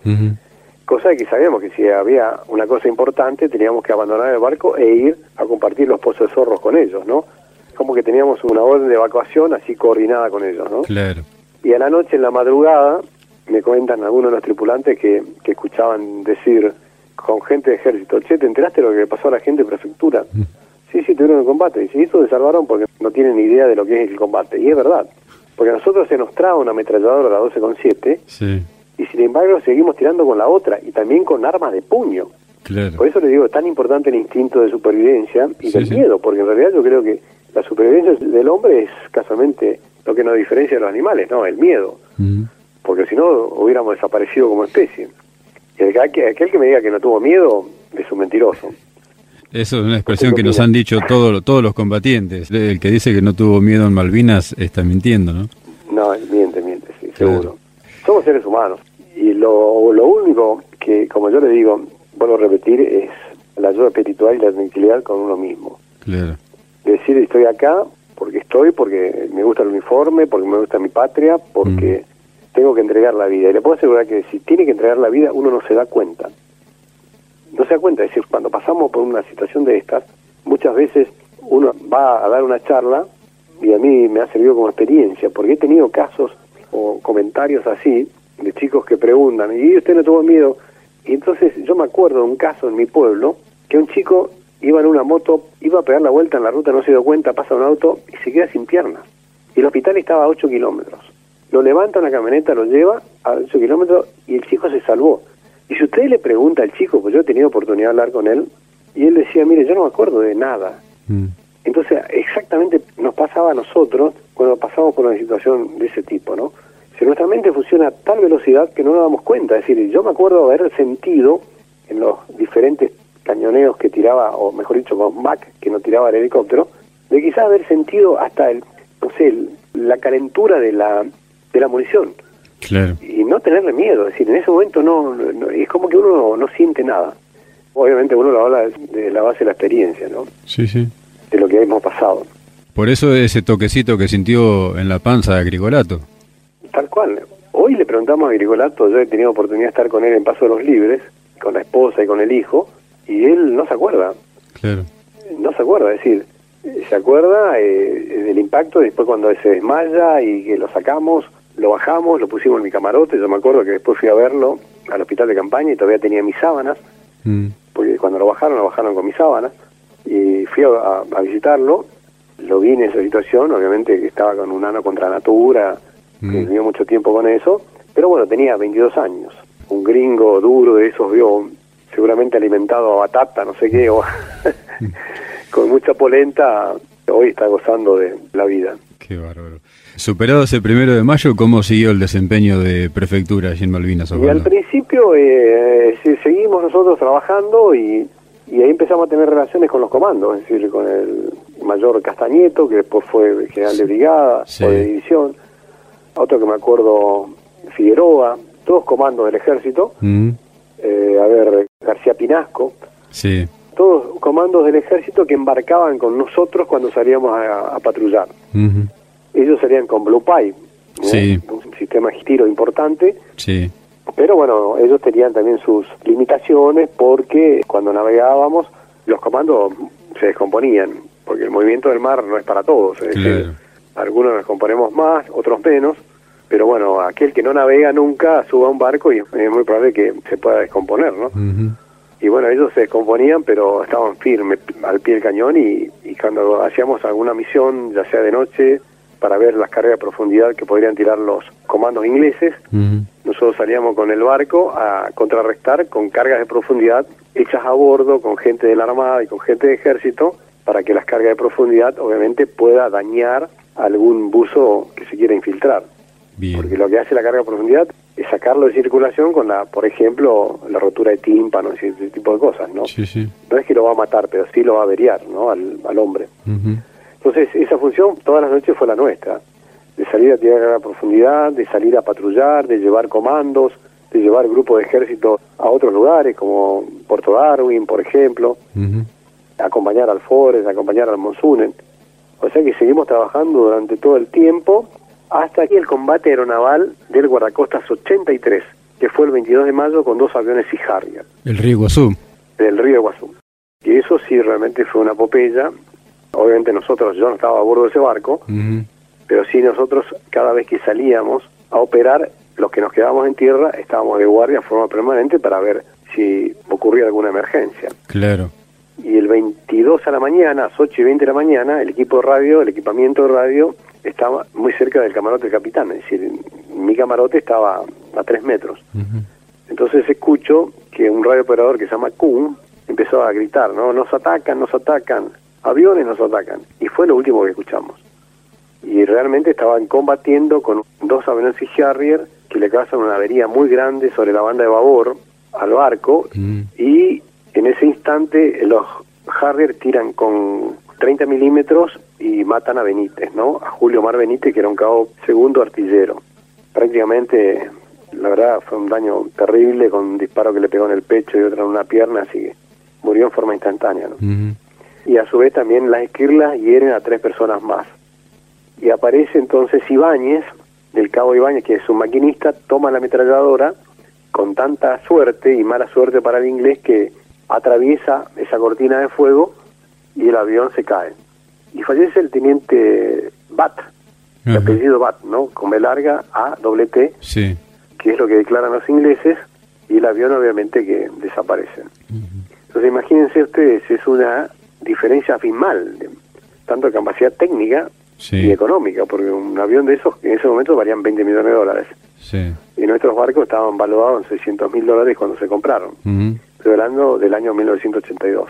Speaker 2: Cosa que sabíamos que si había una cosa importante, teníamos que abandonar el barco e ir a compartir los pozos de zorros con ellos, ¿no? Como que teníamos una orden de evacuación así coordinada con ellos, ¿no?
Speaker 1: Claro.
Speaker 2: Y a la noche, en la madrugada, me cuentan algunos de los tripulantes que, que escuchaban decir con gente de ejército, che, ¿te enteraste de lo que le pasó a la gente de prefectura? Mm. Sí, sí, tuvieron el combate. Y si eso se salvaron porque no tienen ni idea de lo que es el combate. Y es verdad. Porque a nosotros se nos trae una ametralladora, la 12,7, sí. y sin embargo seguimos tirando con la otra, y también con armas de puño.
Speaker 1: Claro.
Speaker 2: Por eso le digo, es tan importante el instinto de supervivencia y del miedo, porque en realidad yo creo que la supervivencia del hombre es casualmente lo que nos diferencia de los animales, no, el miedo. Mm. Porque si no, hubiéramos desaparecido como especie. Y aquel que me diga que no tuvo miedo es un mentiroso.
Speaker 1: Eso es una expresión que nos han dicho todos todos los combatientes. El que dice que no tuvo miedo en Malvinas está mintiendo, ¿no?
Speaker 2: No, miente, miente, sí, seguro. Somos seres humanos. Y lo, lo único que, como yo le digo, vuelvo a repetir, es la ayuda espiritual y la tranquilidad con uno mismo.
Speaker 1: Claro.
Speaker 2: Decir, estoy acá porque estoy, porque me gusta el uniforme, porque me gusta mi patria, porque mm. Tengo que entregar la vida. Y le puedo asegurar que si tiene que entregar la vida, uno no se da cuenta no se da cuenta. Es decir, cuando pasamos por una situación de estas, muchas veces uno va a dar una charla y a mí me ha servido como experiencia, porque he tenido casos o comentarios así de chicos que preguntan, ¿y usted no tuvo miedo? Y entonces yo me acuerdo de un caso en mi pueblo, que un chico iba en una moto, iba a pegar la vuelta en la ruta, no se dio cuenta, pasa un auto y se queda sin piernas. Y el hospital estaba a 8 kilómetros. Lo levanta una camioneta, lo lleva a 8 kilómetros y el chico se salvó. Y si usted le pregunta al chico, pues yo he tenido oportunidad de hablar con él, y él decía, mire, yo no me acuerdo de nada. Mm. Entonces, exactamente nos pasaba a nosotros cuando pasamos por una situación de ese tipo, ¿no? Si nuestra mente funciona a tal velocidad que no nos damos cuenta. Es decir, yo me acuerdo haber sentido en los diferentes cañoneos que tiraba, o mejor dicho, con Mac, que no tiraba el helicóptero, de quizás haber sentido hasta el, no sé, la calentura de la, de la munición. Y no tenerle miedo, es decir, en ese momento no, es como que uno no, siente nada. Obviamente uno lo habla de la base de la experiencia, ¿no?
Speaker 1: Sí, sí.
Speaker 2: De lo que hemos pasado.
Speaker 1: Por eso ese toquecito que sintió en la panza de Agrigolato.
Speaker 2: Tal cual. Hoy le preguntamos a Agrigolato, yo he tenido oportunidad de estar con él en Paso de los Libres, con la esposa y con el hijo, y él no se acuerda.
Speaker 1: Claro.
Speaker 2: No se acuerda, es decir, se acuerda eh, del impacto después cuando se desmaya y que lo sacamos, lo bajamos, lo pusimos en mi camarote, yo me acuerdo que después fui a verlo al hospital de campaña y todavía tenía mis sábanas, mm. porque cuando lo bajaron, lo bajaron con mis sábanas, y fui a, visitarlo, lo vi en esa situación, obviamente que estaba con un ano contra natura, mm. que vivió mucho tiempo con eso, pero bueno, tenía 22 años, un gringo duro de esos, vio seguramente alimentado a batata, no sé qué, o con mucha polenta, hoy está gozando de la vida.
Speaker 1: Qué bárbaro. Superado ese primero de mayo, ¿cómo siguió el desempeño de prefectura allí en Malvinas?
Speaker 2: Y al principio eh, seguimos nosotros trabajando y, ahí empezamos a tener relaciones con los comandos, es decir, con el, mayor Castañeto, que después fue general de brigada
Speaker 1: Sí.
Speaker 2: o de división, otro que me acuerdo Figueroa, todos comandos del ejército,
Speaker 1: Mm,
Speaker 2: eh, a ver, García Pinasco,
Speaker 1: Sí.
Speaker 2: todos comandos del ejército que embarcaban con nosotros cuando salíamos a, a patrullar. Ellos salían con Blue Pipe.
Speaker 1: Sí.
Speaker 2: un sistema de giro importante,
Speaker 1: Sí.
Speaker 2: pero bueno, ellos tenían también sus limitaciones porque cuando navegábamos los comandos se descomponían, porque el movimiento del mar no es para todos, es decir, algunos nos componemos más, otros menos, pero bueno, aquel que no navega nunca suba a un barco y es muy probable que se pueda descomponer, ¿no? Y bueno, ellos se descomponían, pero estaban firmes al pie del cañón y, y cuando hacíamos alguna misión, ya sea de noche, para ver las cargas de profundidad que podrían tirar los comandos ingleses, nosotros salíamos con el barco a contrarrestar con cargas de profundidad hechas a bordo, con gente de la Armada y con gente de ejército, para que las cargas de profundidad obviamente pueda dañar algún buzo que se quiera infiltrar. Porque lo que hace la carga de profundidad es sacarlo de circulación con la, por ejemplo, la rotura de tímpanos y ese tipo de cosas, ¿no?
Speaker 1: Sí, sí.
Speaker 2: No es que lo va a matar, pero sí lo va a averiar, ¿no? Al, al hombre. Entonces, esa función todas las noches fue la nuestra, de salir a tirar a profundidad, de salir a patrullar, de llevar comandos, de llevar grupos de ejército a otros lugares, como Puerto Darwin, por ejemplo, acompañar al Forest, acompañar al Monsunen. O sea que seguimos trabajando durante todo el tiempo hasta que el combate aeronaval del guardacostas 83, que fue el 22 de mayo con dos aviones Sea Harrier
Speaker 1: El río Iguazú.
Speaker 2: del río Iguazú. Y eso sí realmente fue una epopeya. Obviamente nosotros, yo no estaba a bordo de ese barco, pero sí nosotros cada vez que salíamos a operar, los que nos quedábamos en tierra estábamos de guardia de forma permanente para ver si ocurría alguna emergencia.
Speaker 1: Claro.
Speaker 2: Y el 22 a la mañana, a las 8 y 20 de la mañana, el equipo de radio, el equipamiento de radio, estaba muy cerca del camarote del capitán. Es decir, mi camarote estaba a 3 metros. Entonces escucho que un radio operador que se llama Kuhn empezó a gritar, ¿no? Nos atacan, nos atacan, aviones nos atacan. Y fue lo último que escuchamos. Y realmente estaban combatiendo con dos aviones Sea Harrier que le causan una avería muy grande sobre la banda de babor al barco
Speaker 1: Mm.
Speaker 2: y en ese instante los Harrier tiran con 30 milímetros y matan a Benítez, ¿no? A Julio Mar Benítez, que era un cabo segundo artillero. Prácticamente, la verdad, fue un daño terrible con un disparo que le pegó en el pecho y otro en una pierna, así que murió en forma instantánea, ¿no? Y a su vez también las esquirlas hieren a tres personas más. Y aparece entonces Ibáñez, del cabo Ibáñez, que es un maquinista, toma la ametralladora con tanta suerte y mala suerte para el inglés que atraviesa esa cortina de fuego y el avión se cae. Y fallece el teniente Bat,
Speaker 1: Ajá.
Speaker 2: apellido Bat, ¿no? Con B larga, A, doble T,
Speaker 1: Sí.
Speaker 2: que es lo que declaran los ingleses, y el avión obviamente que desaparece. Entonces imagínense ustedes, es una diferencia abismal, tanto de capacidad técnica
Speaker 1: Sí.
Speaker 2: y económica, porque un avión de esos en ese momento valían 20 millones de dólares,
Speaker 1: Sí.
Speaker 2: y nuestros barcos estaban valuados en 600 mil dólares cuando se compraron,
Speaker 1: Ujú.
Speaker 2: estoy hablando del año 1982.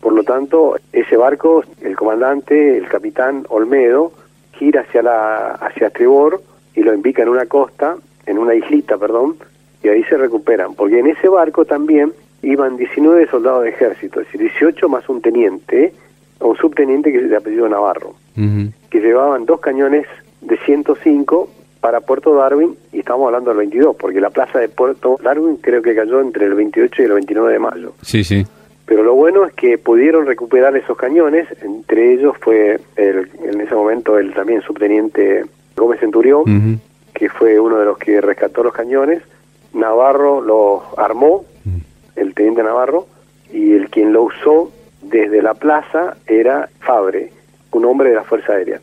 Speaker 2: Por lo tanto, ese barco, el comandante, el capitán Olmedo, gira hacia la hacia estribor y lo embica en una costa, en una islita, perdón, y ahí se recuperan, porque en ese barco también iban 19 soldados de ejército, es decir, 18 más un teniente, o un subteniente que es de apellido Navarro, que llevaban dos cañones de 105 para Puerto Darwin, y estamos hablando del 22, porque la plaza de Puerto Darwin creo que cayó entre el 28 y el 29 de mayo.
Speaker 1: Sí, sí.
Speaker 2: Pero lo bueno es que pudieron recuperar esos cañones, entre ellos fue el- en ese momento el también subteniente Gómez Centurión, que fue uno de los que rescató los cañones, Navarro los armó, teniente Navarro, y el quien lo usó desde la plaza era Fabre, un hombre de la Fuerza Aérea.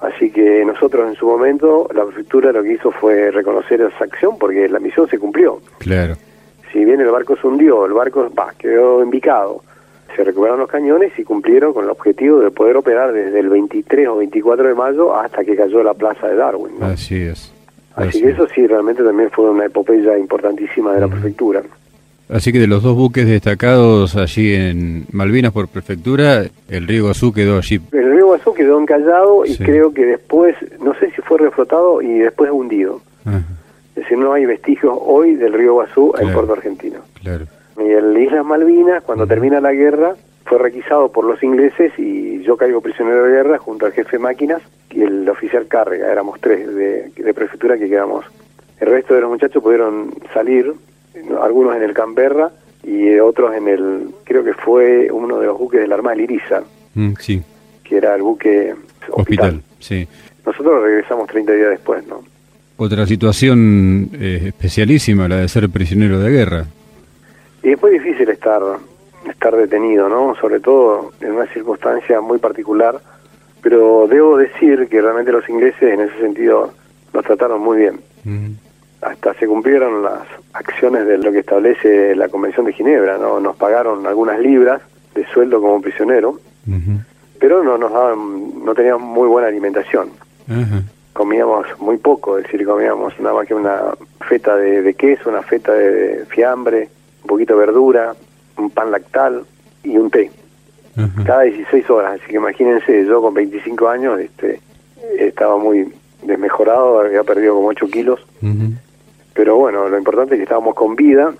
Speaker 2: Así que nosotros en su momento, la prefectura lo que hizo fue reconocer esa acción porque la misión se cumplió
Speaker 1: Claro.
Speaker 2: si bien el barco se hundió, el barco va, quedó embicado, se recuperaron los cañones y cumplieron con el objetivo de poder operar desde el 23 o 24 de mayo hasta que cayó la plaza de Darwin. ¿no?
Speaker 1: Así es.
Speaker 2: Así que eso sí, realmente también fue una epopeya importantísima de la prefectura.
Speaker 1: Así que de los dos buques destacados allí en Malvinas por prefectura, el río Iguazú quedó allí.
Speaker 2: El río Guazú quedó encallado y
Speaker 1: Sí.
Speaker 2: creo que después, no sé si fue reflotado y después hundido.
Speaker 1: Ajá,
Speaker 2: Es decir, no hay vestigios hoy del río Guazú en
Speaker 1: Claro.
Speaker 2: Puerto Argentino.
Speaker 1: claro.
Speaker 2: Y el Islas Malvinas, cuando termina la guerra, fue requisado por los ingleses y yo caigo prisionero de guerra junto al jefe de máquinas y el oficial Cárrega, éramos tres de, de prefectura que quedamos. El resto de los muchachos pudieron salir, algunos en el Canberra y otros en el, creo que fue uno de los buques de la Armada Liriza,
Speaker 1: Mm, sí,
Speaker 2: que era el buque hospital.
Speaker 1: hospital, sí.
Speaker 2: Nosotros regresamos 30 días después, ¿no?
Speaker 1: Otra situación eh, especialísima, la de ser prisionero de guerra.
Speaker 2: Y es muy difícil estar, estar detenido, ¿no? Sobre todo en una circunstancia muy particular, pero debo decir que realmente los ingleses en ese sentido nos trataron muy bien.
Speaker 1: Mm,
Speaker 2: Hasta se cumplieron las acciones de lo que establece la Convención de Ginebra, ¿no? Nos pagaron algunas libras de sueldo como prisionero, pero no nos daban, no teníamos muy buena alimentación. comíamos muy poco, es decir, comíamos nada más que una feta de, de queso, una feta de fiambre, un poquito de verdura, un pan lactal y un té, cada 16 horas. Así que imagínense, yo con 25 años este, estaba muy desmejorado, había perdido como 8 kilos. Pero bueno, lo importante es que estábamos con vida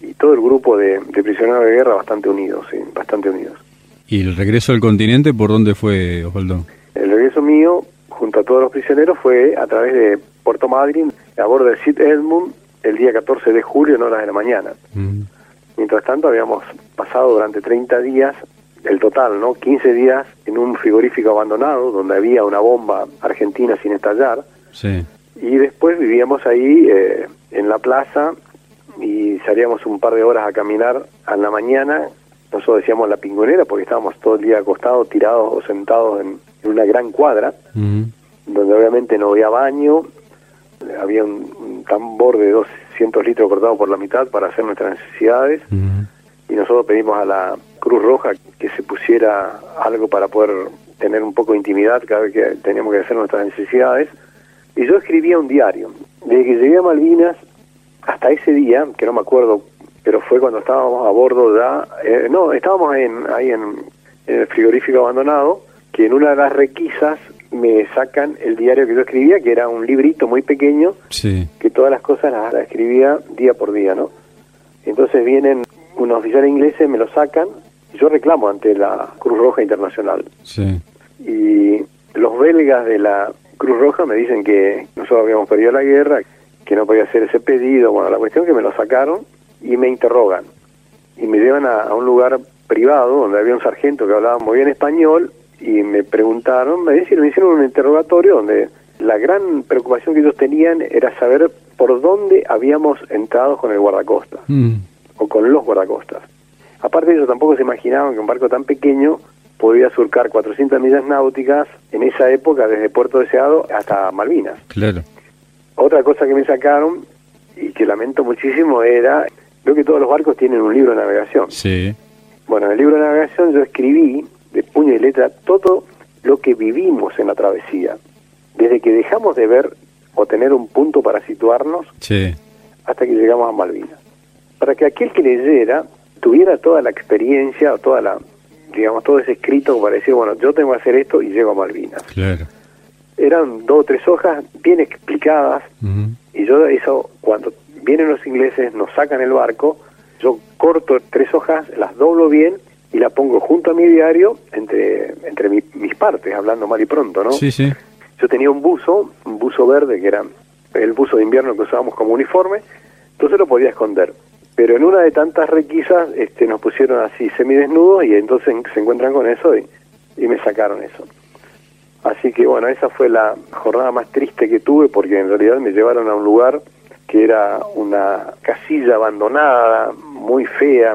Speaker 2: y todo el grupo de, de prisioneros de guerra bastante unidos, sí, bastante unidos.
Speaker 1: ¿Y el regreso al continente por dónde fue, Osvaldo?
Speaker 2: El regreso mío, junto a todos los prisioneros, fue a través de Puerto Madryn, a bordo del Sid Edmund, el día 14 de julio en horas de la mañana.
Speaker 1: Mm,
Speaker 2: Mientras tanto, habíamos pasado durante 30 días, el total, ¿no? 15 días en un frigorífico abandonado, donde había una bomba argentina sin estallar,
Speaker 1: sí,
Speaker 2: y después vivíamos ahí eh, en la plaza y salíamos un par de horas a caminar a la mañana. Nosotros decíamos la pingonera porque estábamos todo el día acostados, tirados o sentados en, en una gran cuadra, donde obviamente no había baño, había un, un tambor de 200 litros cortado por la mitad para hacer nuestras necesidades y nosotros pedimos a la Cruz Roja que se pusiera algo para poder tener un poco de intimidad cada vez que teníamos que hacer nuestras necesidades. Y yo escribía un diario. Desde que llegué a Malvinas hasta ese día, que no me acuerdo, pero fue cuando estábamos a bordo ya, eh, no, estábamos en, ahí en, en el frigorífico abandonado, que en una de las requisas me sacan el diario que yo escribía, que era un librito muy pequeño,
Speaker 1: Sí,
Speaker 2: que todas las cosas las, las escribía día por día, ¿no? Entonces vienen unos oficiales ingleses, me lo sacan, y yo reclamo ante la Cruz Roja Internacional.
Speaker 1: sí,
Speaker 2: Y los belgas de la Cruz Roja me dicen que nosotros habíamos perdido la guerra, que no podía hacer ese pedido. Bueno, la cuestión es que me lo sacaron y me interrogan. Y me llevan a, a un lugar privado donde había un sargento que hablaba muy bien español y me preguntaron, me hicieron, me hicieron un interrogatorio donde la gran preocupación que ellos tenían era saber por dónde habíamos entrado con el guardacostas
Speaker 1: Mm,
Speaker 2: o con los guardacostas. Aparte ellos tampoco se imaginaban que un barco tan pequeño podía surcar 400 millas náuticas en esa época desde Puerto Deseado hasta Malvinas.
Speaker 1: claro.
Speaker 2: Otra cosa que me sacaron y que lamento muchísimo era, veo que todos los barcos tienen un libro de navegación.
Speaker 1: Sí,
Speaker 2: Bueno, en el libro de navegación yo escribí de puño y letra todo lo que vivimos en la travesía, desde que dejamos de ver o tener un punto para situarnos
Speaker 1: sí,
Speaker 2: hasta que llegamos a Malvinas. Para que aquel que leyera tuviera toda la experiencia o toda la, digamos, todo ese escrito para decir, bueno, yo tengo que hacer esto y llego a Malvinas.
Speaker 1: claro.
Speaker 2: Eran dos o tres hojas bien explicadas y yo eso, cuando vienen los ingleses, nos sacan el barco, yo corto tres hojas, las doblo bien y la pongo junto a mi diario entre, entre mi- mis partes, hablando mal y pronto, ¿no?
Speaker 1: Sí, sí,
Speaker 2: Yo tenía un buzo, un buzo verde que era el buzo de invierno que usábamos como uniforme, entonces lo podía esconder. Pero en una de tantas requisas este, nos pusieron así semidesnudos y entonces se encuentran con eso y, y me sacaron eso. Así que bueno, esa fue la jornada más triste que tuve porque en realidad me llevaron a un lugar que era una casilla abandonada, muy fea,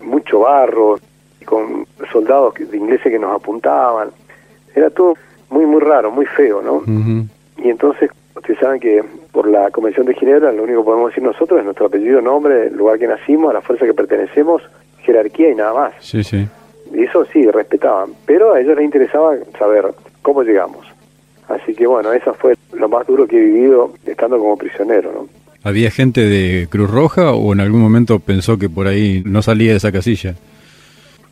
Speaker 2: mucho barro, con soldados de ingleses que nos apuntaban. Era todo muy, muy raro, muy feo, ¿no? Y entonces, ustedes saben que por la Convención de Ginebra lo único que podemos decir nosotros es nuestro apellido, nombre, el lugar que nacimos, a la fuerza que pertenecemos, jerarquía y nada más.
Speaker 1: sí, sí.
Speaker 2: Y eso sí, respetaban. Pero a ellos les interesaba saber cómo llegamos. Así que bueno, esa fue lo más duro que he vivido estando como prisionero, ¿no?
Speaker 1: ¿Había gente de Cruz Roja o en algún momento pensó que por ahí no salía de esa casilla?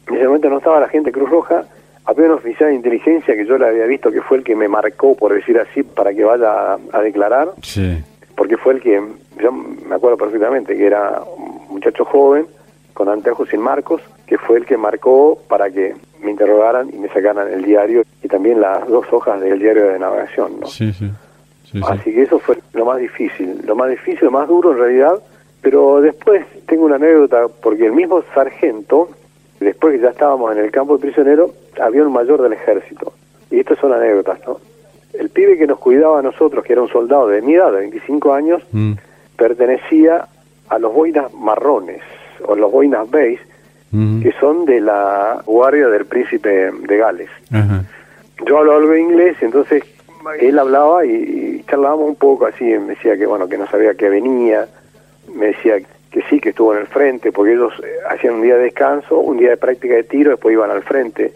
Speaker 2: En ese momento no estaba la gente de Cruz Roja, había un oficial de inteligencia que yo le había visto que fue el que me marcó, por decir así, para que vaya a, a declarar,
Speaker 1: Sí,
Speaker 2: porque fue el que, yo me acuerdo perfectamente, que era un muchacho joven, con anteojos sin marcos, que fue el que marcó para que me interrogaran y me sacaran el diario y también las dos hojas del diario de navegación. ¿no?
Speaker 1: Sí, sí. Sí, sí.
Speaker 2: Así que eso fue lo más difícil, lo más difícil, lo más duro en realidad, pero después tengo una anécdota, porque el mismo sargento, después que ya estábamos en el campo de prisionero, había un mayor del ejército, y estas son anécdotas, ¿no? El pibe que nos cuidaba a nosotros, que era un soldado de mi edad, de 25 años,
Speaker 1: Mm,
Speaker 2: pertenecía a los boinas marrones, o los boinas beige,
Speaker 1: mhm,
Speaker 2: que son de la guardia del príncipe de Gales. Yo hablaba algo de inglés, entonces él hablaba y, y charlábamos un poco así, me decía que bueno, que no sabía que venía, me decía que sí, que estuvo en el frente, porque ellos eh, hacían un día de descanso, un día de práctica de tiro, después iban al frente.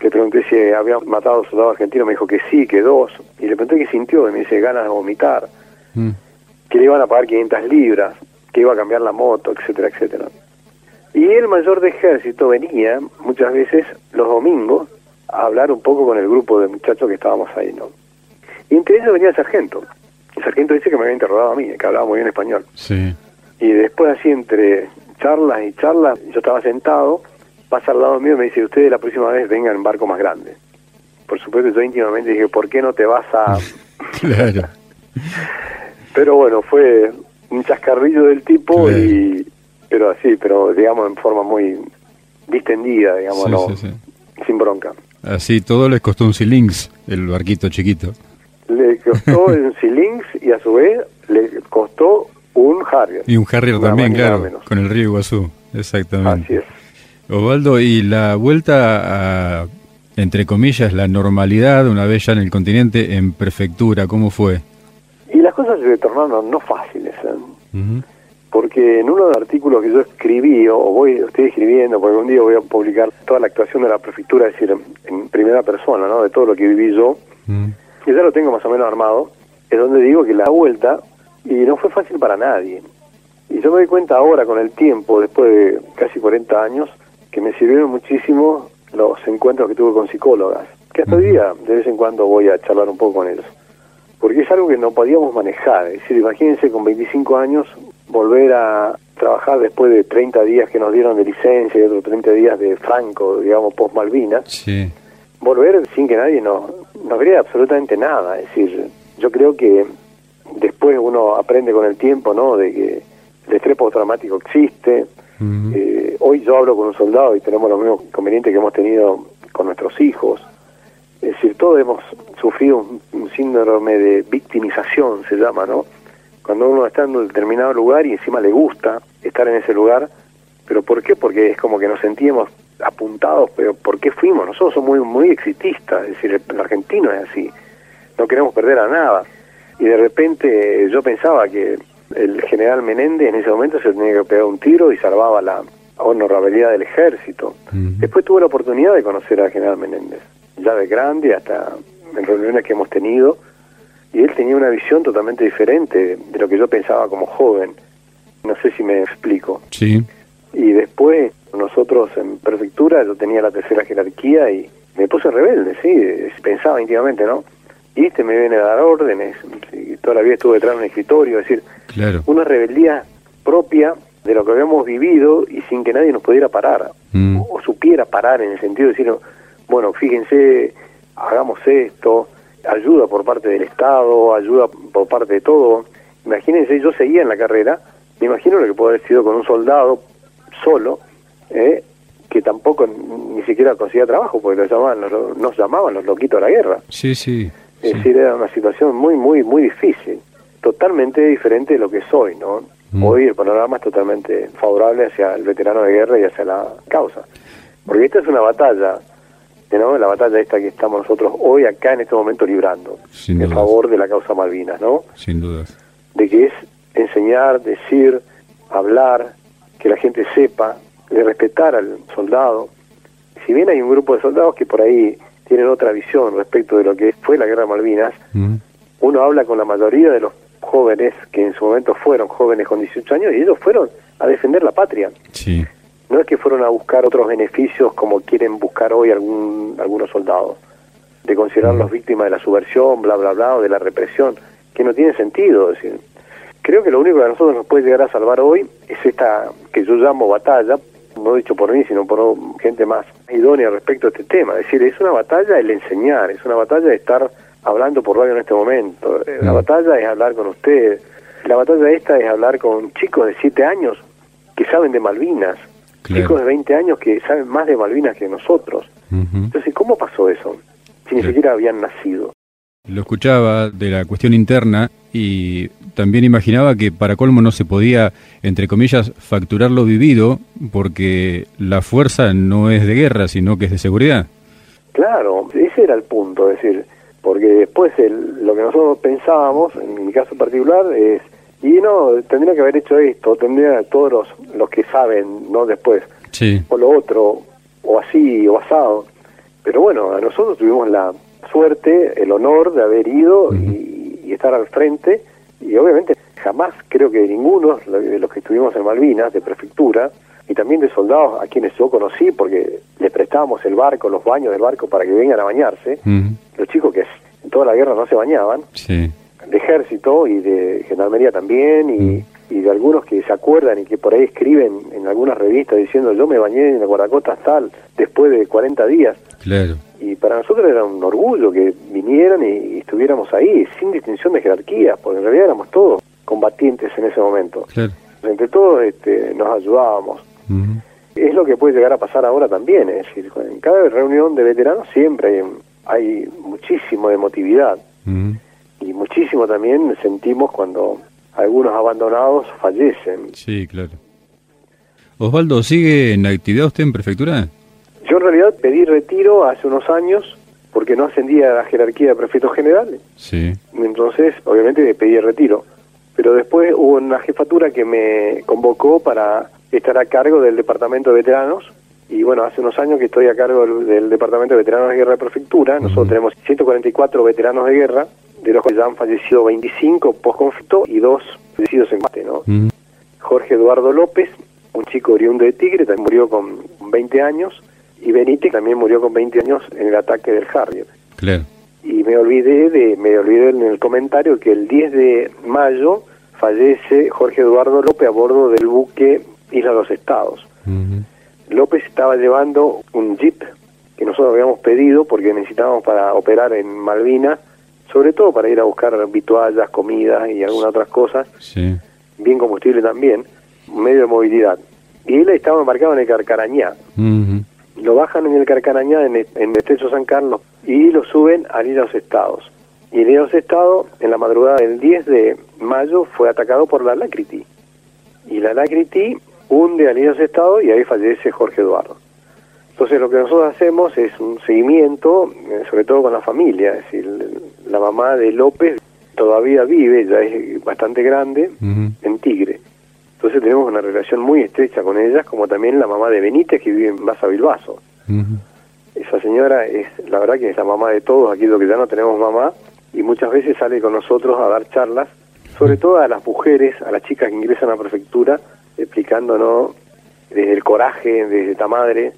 Speaker 2: Le pregunté si había matado a un soldado argentino, me dijo que sí, que dos, y le pregunté qué sintió, y me dice ganas de vomitar,
Speaker 1: Mm,
Speaker 2: que le iban a pagar 500 libras, que iba a cambiar la moto, etcétera, etcétera. Y el mayor de ejército venía muchas veces los domingos a hablar un poco con el grupo de muchachos que estábamos ahí, ¿no? Y entre ellos venía el sargento. El sargento dice que me había interrogado a mí, que hablaba muy bien español.
Speaker 1: Sí.
Speaker 2: Y después así entre charlas y charlas, yo estaba sentado, pasa al lado mío y me dice, ustedes la próxima vez vengan en barco más grande. Por supuesto yo íntimamente dije, ¿por qué no te vas a...?
Speaker 1: Claro.
Speaker 2: Pero bueno, fue un chascarrillo del tipo
Speaker 1: Claro.
Speaker 2: y... Pero así, pero digamos en forma muy distendida, digamos,
Speaker 1: Sí,
Speaker 2: no,
Speaker 1: sí, sí.
Speaker 2: sin bronca.
Speaker 1: Así todo les costó un silings, el barquito chiquito.
Speaker 2: Le costó un Silinx y a su vez le costó un Harrier.
Speaker 1: Y un Harrier también, claro,
Speaker 2: menos.
Speaker 1: con el río Iguazú. Exactamente.
Speaker 2: Así es.
Speaker 1: Osvaldo, y la vuelta a, entre comillas, la normalidad, una vez ya en el continente, en prefectura, ¿cómo fue?
Speaker 2: Y las cosas se tornaron no fáciles, ¿eh? Porque en uno de los artículos que yo escribí, o voy, estoy escribiendo, porque un día voy a publicar toda la actuación de la prefectura, es decir, en, primera persona, ¿no? de todo lo que viví yo,
Speaker 1: Mm,
Speaker 2: que ya lo tengo más o menos armado, es donde digo que la vuelta, y no fue fácil para nadie. Y yo me doy cuenta ahora, con el tiempo, después de casi 40 años, que me sirvieron muchísimo los encuentros que tuve con psicólogas, que hasta hoy día de vez en cuando voy a charlar un poco con ellos. Porque es algo que no podíamos manejar. Es decir, imagínense con 25 años volver a trabajar después de 30 días que nos dieron de licencia y otros 30 días de franco, digamos, post Malvinas
Speaker 1: Sí.
Speaker 2: volver sin que nadie nos, nos viera absolutamente nada. Es decir, yo creo que después uno aprende con el tiempo, ¿no? De que el estrés postraumático existe. Eh, hoy yo hablo con un soldado y tenemos los mismos inconvenientes que hemos tenido con nuestros hijos. Es decir, todos hemos sufrido un, un síndrome de victimización, se llama, ¿no? Cuando uno está en un determinado lugar y encima le gusta estar en ese lugar, ¿pero por qué? Porque es como que nos sentíamos apuntados, pero ¿por qué fuimos? Nosotros somos muy, muy exitistas, es decir, el argentino es así, no queremos perder a nada. Y de repente yo pensaba que el general Menéndez en ese momento se tenía que pegar un tiro y salvaba la honorabilidad del ejército. Después tuve la oportunidad de conocer al general Menéndez, ya de grande, hasta en reuniones que hemos tenido, y él tenía una visión totalmente diferente de lo que yo pensaba como joven. No sé si me explico.
Speaker 1: Sí.
Speaker 2: Y después nosotros en prefectura yo tenía la tercera jerarquía y me puse rebelde, sí, pensaba íntimamente, ¿no? Y este me viene a dar órdenes, y toda la vida estuve detrás de un escritorio, es decir,
Speaker 1: Claro.
Speaker 2: una rebeldía propia de lo que habíamos vivido y sin que nadie nos pudiera parar,
Speaker 1: Mm.
Speaker 2: o, o supiera parar en el sentido de decir, bueno, fíjense, hagamos esto, ayuda por parte del Estado, ayuda por parte de todo. Imagínense, yo seguía en la carrera, me imagino lo que puede haber sido con un soldado solo, ¿eh? que tampoco ni siquiera conseguía trabajo, porque lo llamaban, los- nos llamaban los loquitos de la guerra.
Speaker 1: Sí, sí.
Speaker 2: Es
Speaker 1: sí.
Speaker 2: decir, era una situación muy, muy, muy difícil, totalmente diferente de lo que soy, ¿no?
Speaker 1: Mm.
Speaker 2: Hoy el panorama es totalmente favorable hacia el veterano de guerra y hacia la causa. Porque esta es una batalla, ¿no? La batalla esta que estamos nosotros hoy acá en este momento librando,
Speaker 1: Sin
Speaker 2: en
Speaker 1: dudas.
Speaker 2: favor de la causa Malvinas, ¿no?
Speaker 1: Sin dudas.
Speaker 2: De que es enseñar, decir, hablar, que la gente sepa, de respetar al soldado. Si bien hay un grupo de soldados que por ahí tienen otra visión respecto de lo que fue la guerra de Malvinas,
Speaker 1: Mm.
Speaker 2: uno habla con la mayoría de los jóvenes que en su momento fueron jóvenes con 18 años y ellos fueron a defender la patria.
Speaker 1: Sí.
Speaker 2: No es que fueron a buscar otros beneficios como quieren buscar hoy algún, algunos soldados, de considerarlos víctimas de la subversión, bla, bla, bla, o de la represión, que no tiene sentido. Es decir, creo que lo único que a nosotros nos puede llegar a salvar hoy es esta que yo llamo batalla, no dicho por mí, sino por gente más idónea respecto a este tema. Es decir, es una batalla el enseñar, es una batalla de estar hablando por radio en este momento. Eh, la batalla es hablar con usted. La batalla esta es hablar con chicos de 7 años que saben de Malvinas, chicos de 20 años que saben más de Malvinas que nosotros. Entonces, ¿cómo pasó eso? Si ni siquiera habían nacido.
Speaker 1: Lo escuchaba de la cuestión interna y también imaginaba que para colmo no se podía, entre comillas, facturar lo vivido porque la fuerza no es de guerra, sino que es de seguridad.
Speaker 2: Claro, ese era el punto, es decir, porque después lo que nosotros pensábamos, en mi caso particular, es, y no, tendría que haber hecho esto, tendría todos los, los que saben, ¿no? Después,
Speaker 1: sí.
Speaker 2: o lo otro, o así, o asado. Pero bueno, nosotros tuvimos la suerte, el honor de haber ido y, estar al frente, y obviamente jamás creo que ninguno de los que estuvimos en Malvinas, de prefectura, y también de soldados a quienes yo conocí, porque les prestábamos el barco, los baños del barco para que vengan a bañarse, los chicos que en toda la guerra no se bañaban, de ejército y de gendarmería también, y, y, de algunos que se acuerdan y que por ahí escriben en algunas revistas diciendo yo me bañé en la guardacostas tal después de 40 días.
Speaker 1: Claro
Speaker 2: y para nosotros era un orgullo que vinieran y, estuviéramos ahí sin distinción de jerarquía, porque en realidad éramos todos combatientes en ese momento. Entre todos este, nos ayudábamos. Es lo que puede llegar a pasar ahora también, es decir, en cada reunión de veteranos siempre hay, muchísimo de emotividad y muchísimo también sentimos cuando algunos abandonados fallecen.
Speaker 1: Sí, claro. Osvaldo, ¿sigue en actividad usted en prefectura?
Speaker 2: Yo en realidad pedí retiro hace unos años porque no ascendía a la jerarquía de prefectos generales.
Speaker 1: Sí.
Speaker 2: Entonces, obviamente, pedí el retiro. Pero después hubo una jefatura que me convocó para estar a cargo del departamento de veteranos. Y bueno, hace unos años que estoy a cargo del, departamento de veteranos de guerra de prefectura. Nosotros tenemos 144 veteranos de guerra, de los que ya han fallecido 25 post-conflicto y dos fallecidos en combate, ¿no? Jorge Eduardo López, un chico oriundo de Tigre, también murió con 20 años y Benítez también murió con 20 años en el ataque del Harrier.
Speaker 1: Claro.
Speaker 2: Y me olvidé de me olvidé en el comentario que el 10 de mayo fallece Jorge Eduardo López a bordo del buque Isla de los Estados. López estaba llevando un jeep que nosotros habíamos pedido porque necesitábamos para operar en Malvinas, sobre todo para ir a buscar vituallas, comida y algunas otras cosas,
Speaker 1: sí.
Speaker 2: bien combustible también, medio de movilidad. Y él estaba embarcado en el Carcarañá lo bajan en el Carcarañá, en el, en Estrecho San Carlos, y lo suben a Lira los Estados. Y Lira los Estados, en la madrugada del 10 de mayo, fue atacado por la Lacriti. Y la Lacriti hunde a Lira los Estados y ahí fallece Jorge Eduardo. Entonces lo que nosotros hacemos es un seguimiento, eh, sobre todo con la familia, es decir, la mamá de López todavía vive, ya es bastante grande, en Tigre. Entonces tenemos una relación muy estrecha con ellas, como también la mamá de Benítez que vive en Baza Bilbaso. Esa señora es, la verdad que es la mamá de todos, aquí lo que ya no tenemos mamá, y muchas veces sale con nosotros a dar charlas, sobre todo a las mujeres, a las chicas que ingresan a la prefectura, explicándonos desde el coraje, desde esta madre,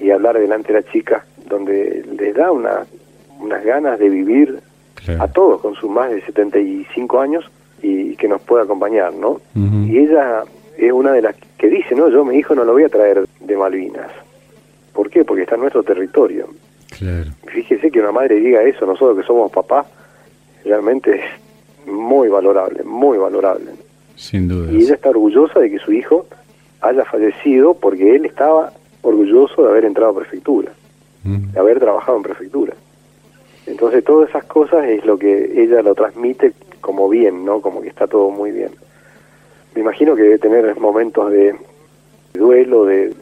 Speaker 2: y hablar delante de la chica, donde les da una, unas ganas de vivir a todos con sus más de 75 años y que nos pueda acompañar, ¿no? Y ella es una de las que dice, no, yo mi hijo no lo voy a traer de Malvinas. ¿Por qué? Porque está en nuestro territorio.
Speaker 1: Claro.
Speaker 2: Fíjese que una madre diga eso, nosotros que somos papás, realmente es muy valorable, muy valorable.
Speaker 1: Sin duda.
Speaker 2: Y ella está orgullosa de que su hijo haya fallecido porque él estaba orgulloso de haber entrado a prefectura, de haber trabajado en prefectura. Entonces todas esas cosas es lo que ella lo transmite como bien, ¿no? Como que está todo muy bien. Me imagino que debe tener momentos de duelo, de,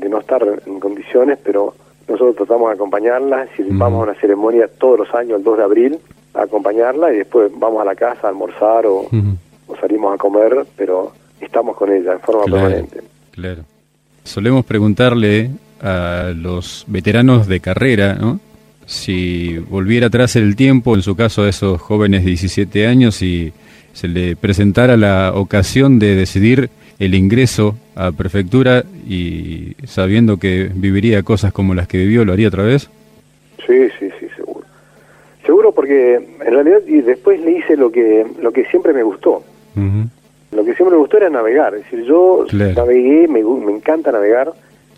Speaker 2: de no estar en condiciones, pero nosotros tratamos de acompañarla, si vamos a una ceremonia todos los años, el 2 de abril, a acompañarla y después vamos a la casa a almorzar o, salimos a comer, pero estamos con ella en forma permanente.
Speaker 1: Claro. Solemos preguntarle a los veteranos de carrera, ¿no? Si volviera atrás el tiempo, en su caso a esos jóvenes de 17 años, y se le presentara la ocasión de decidir el ingreso a prefectura y sabiendo que viviría cosas como las que vivió, ¿lo haría otra vez?
Speaker 2: Sí, sí, sí, seguro. Seguro porque en realidad y después le hice lo que, lo que siempre me gustó. Lo que siempre me gustó era navegar, es decir, yo navegué, me, me encanta navegar,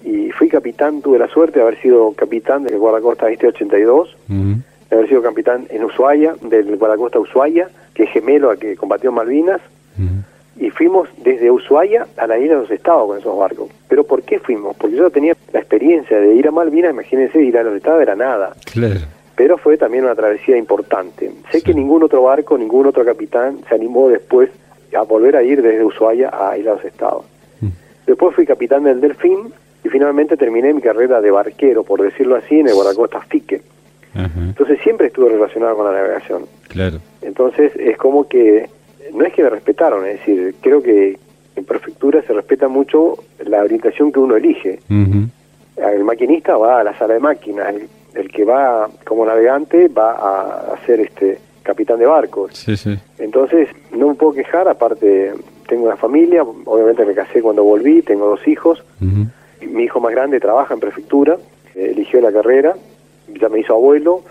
Speaker 2: y fui capitán, tuve la suerte de haber sido capitán del guardacosta este 82, de haber sido capitán en Ushuaia, del guardacosta Ushuaia, que es gemelo a que combatió en Malvinas, y fuimos desde Ushuaia a la isla de los Estados con esos barcos. ¿Pero por qué fuimos? Porque yo tenía la experiencia de ir a Malvinas, imagínense, ir a los Estados era nada.
Speaker 1: Claro.
Speaker 2: Pero fue también una travesía importante. Sé que ningún otro barco, ningún otro capitán se animó después a volver a ir desde Ushuaia a Isla de los Estados. Después fui capitán del Delfín y finalmente terminé mi carrera de barquero, por decirlo así, en el guardacosta Fique. Entonces siempre estuve relacionado con la navegación.
Speaker 1: Claro.
Speaker 2: Entonces es como que no es que me respetaron, es decir, creo que en prefectura se respeta mucho la orientación que uno elige. El maquinista va a la sala de máquinas, el, que va como navegante va a, ser este capitán de barcos.
Speaker 1: Sí, sí.
Speaker 2: Entonces no me puedo quejar, aparte tengo una familia, obviamente me casé cuando volví, tengo dos hijos. Mi hijo más grande trabaja en prefectura, eligió la carrera, ya me hizo abuelo,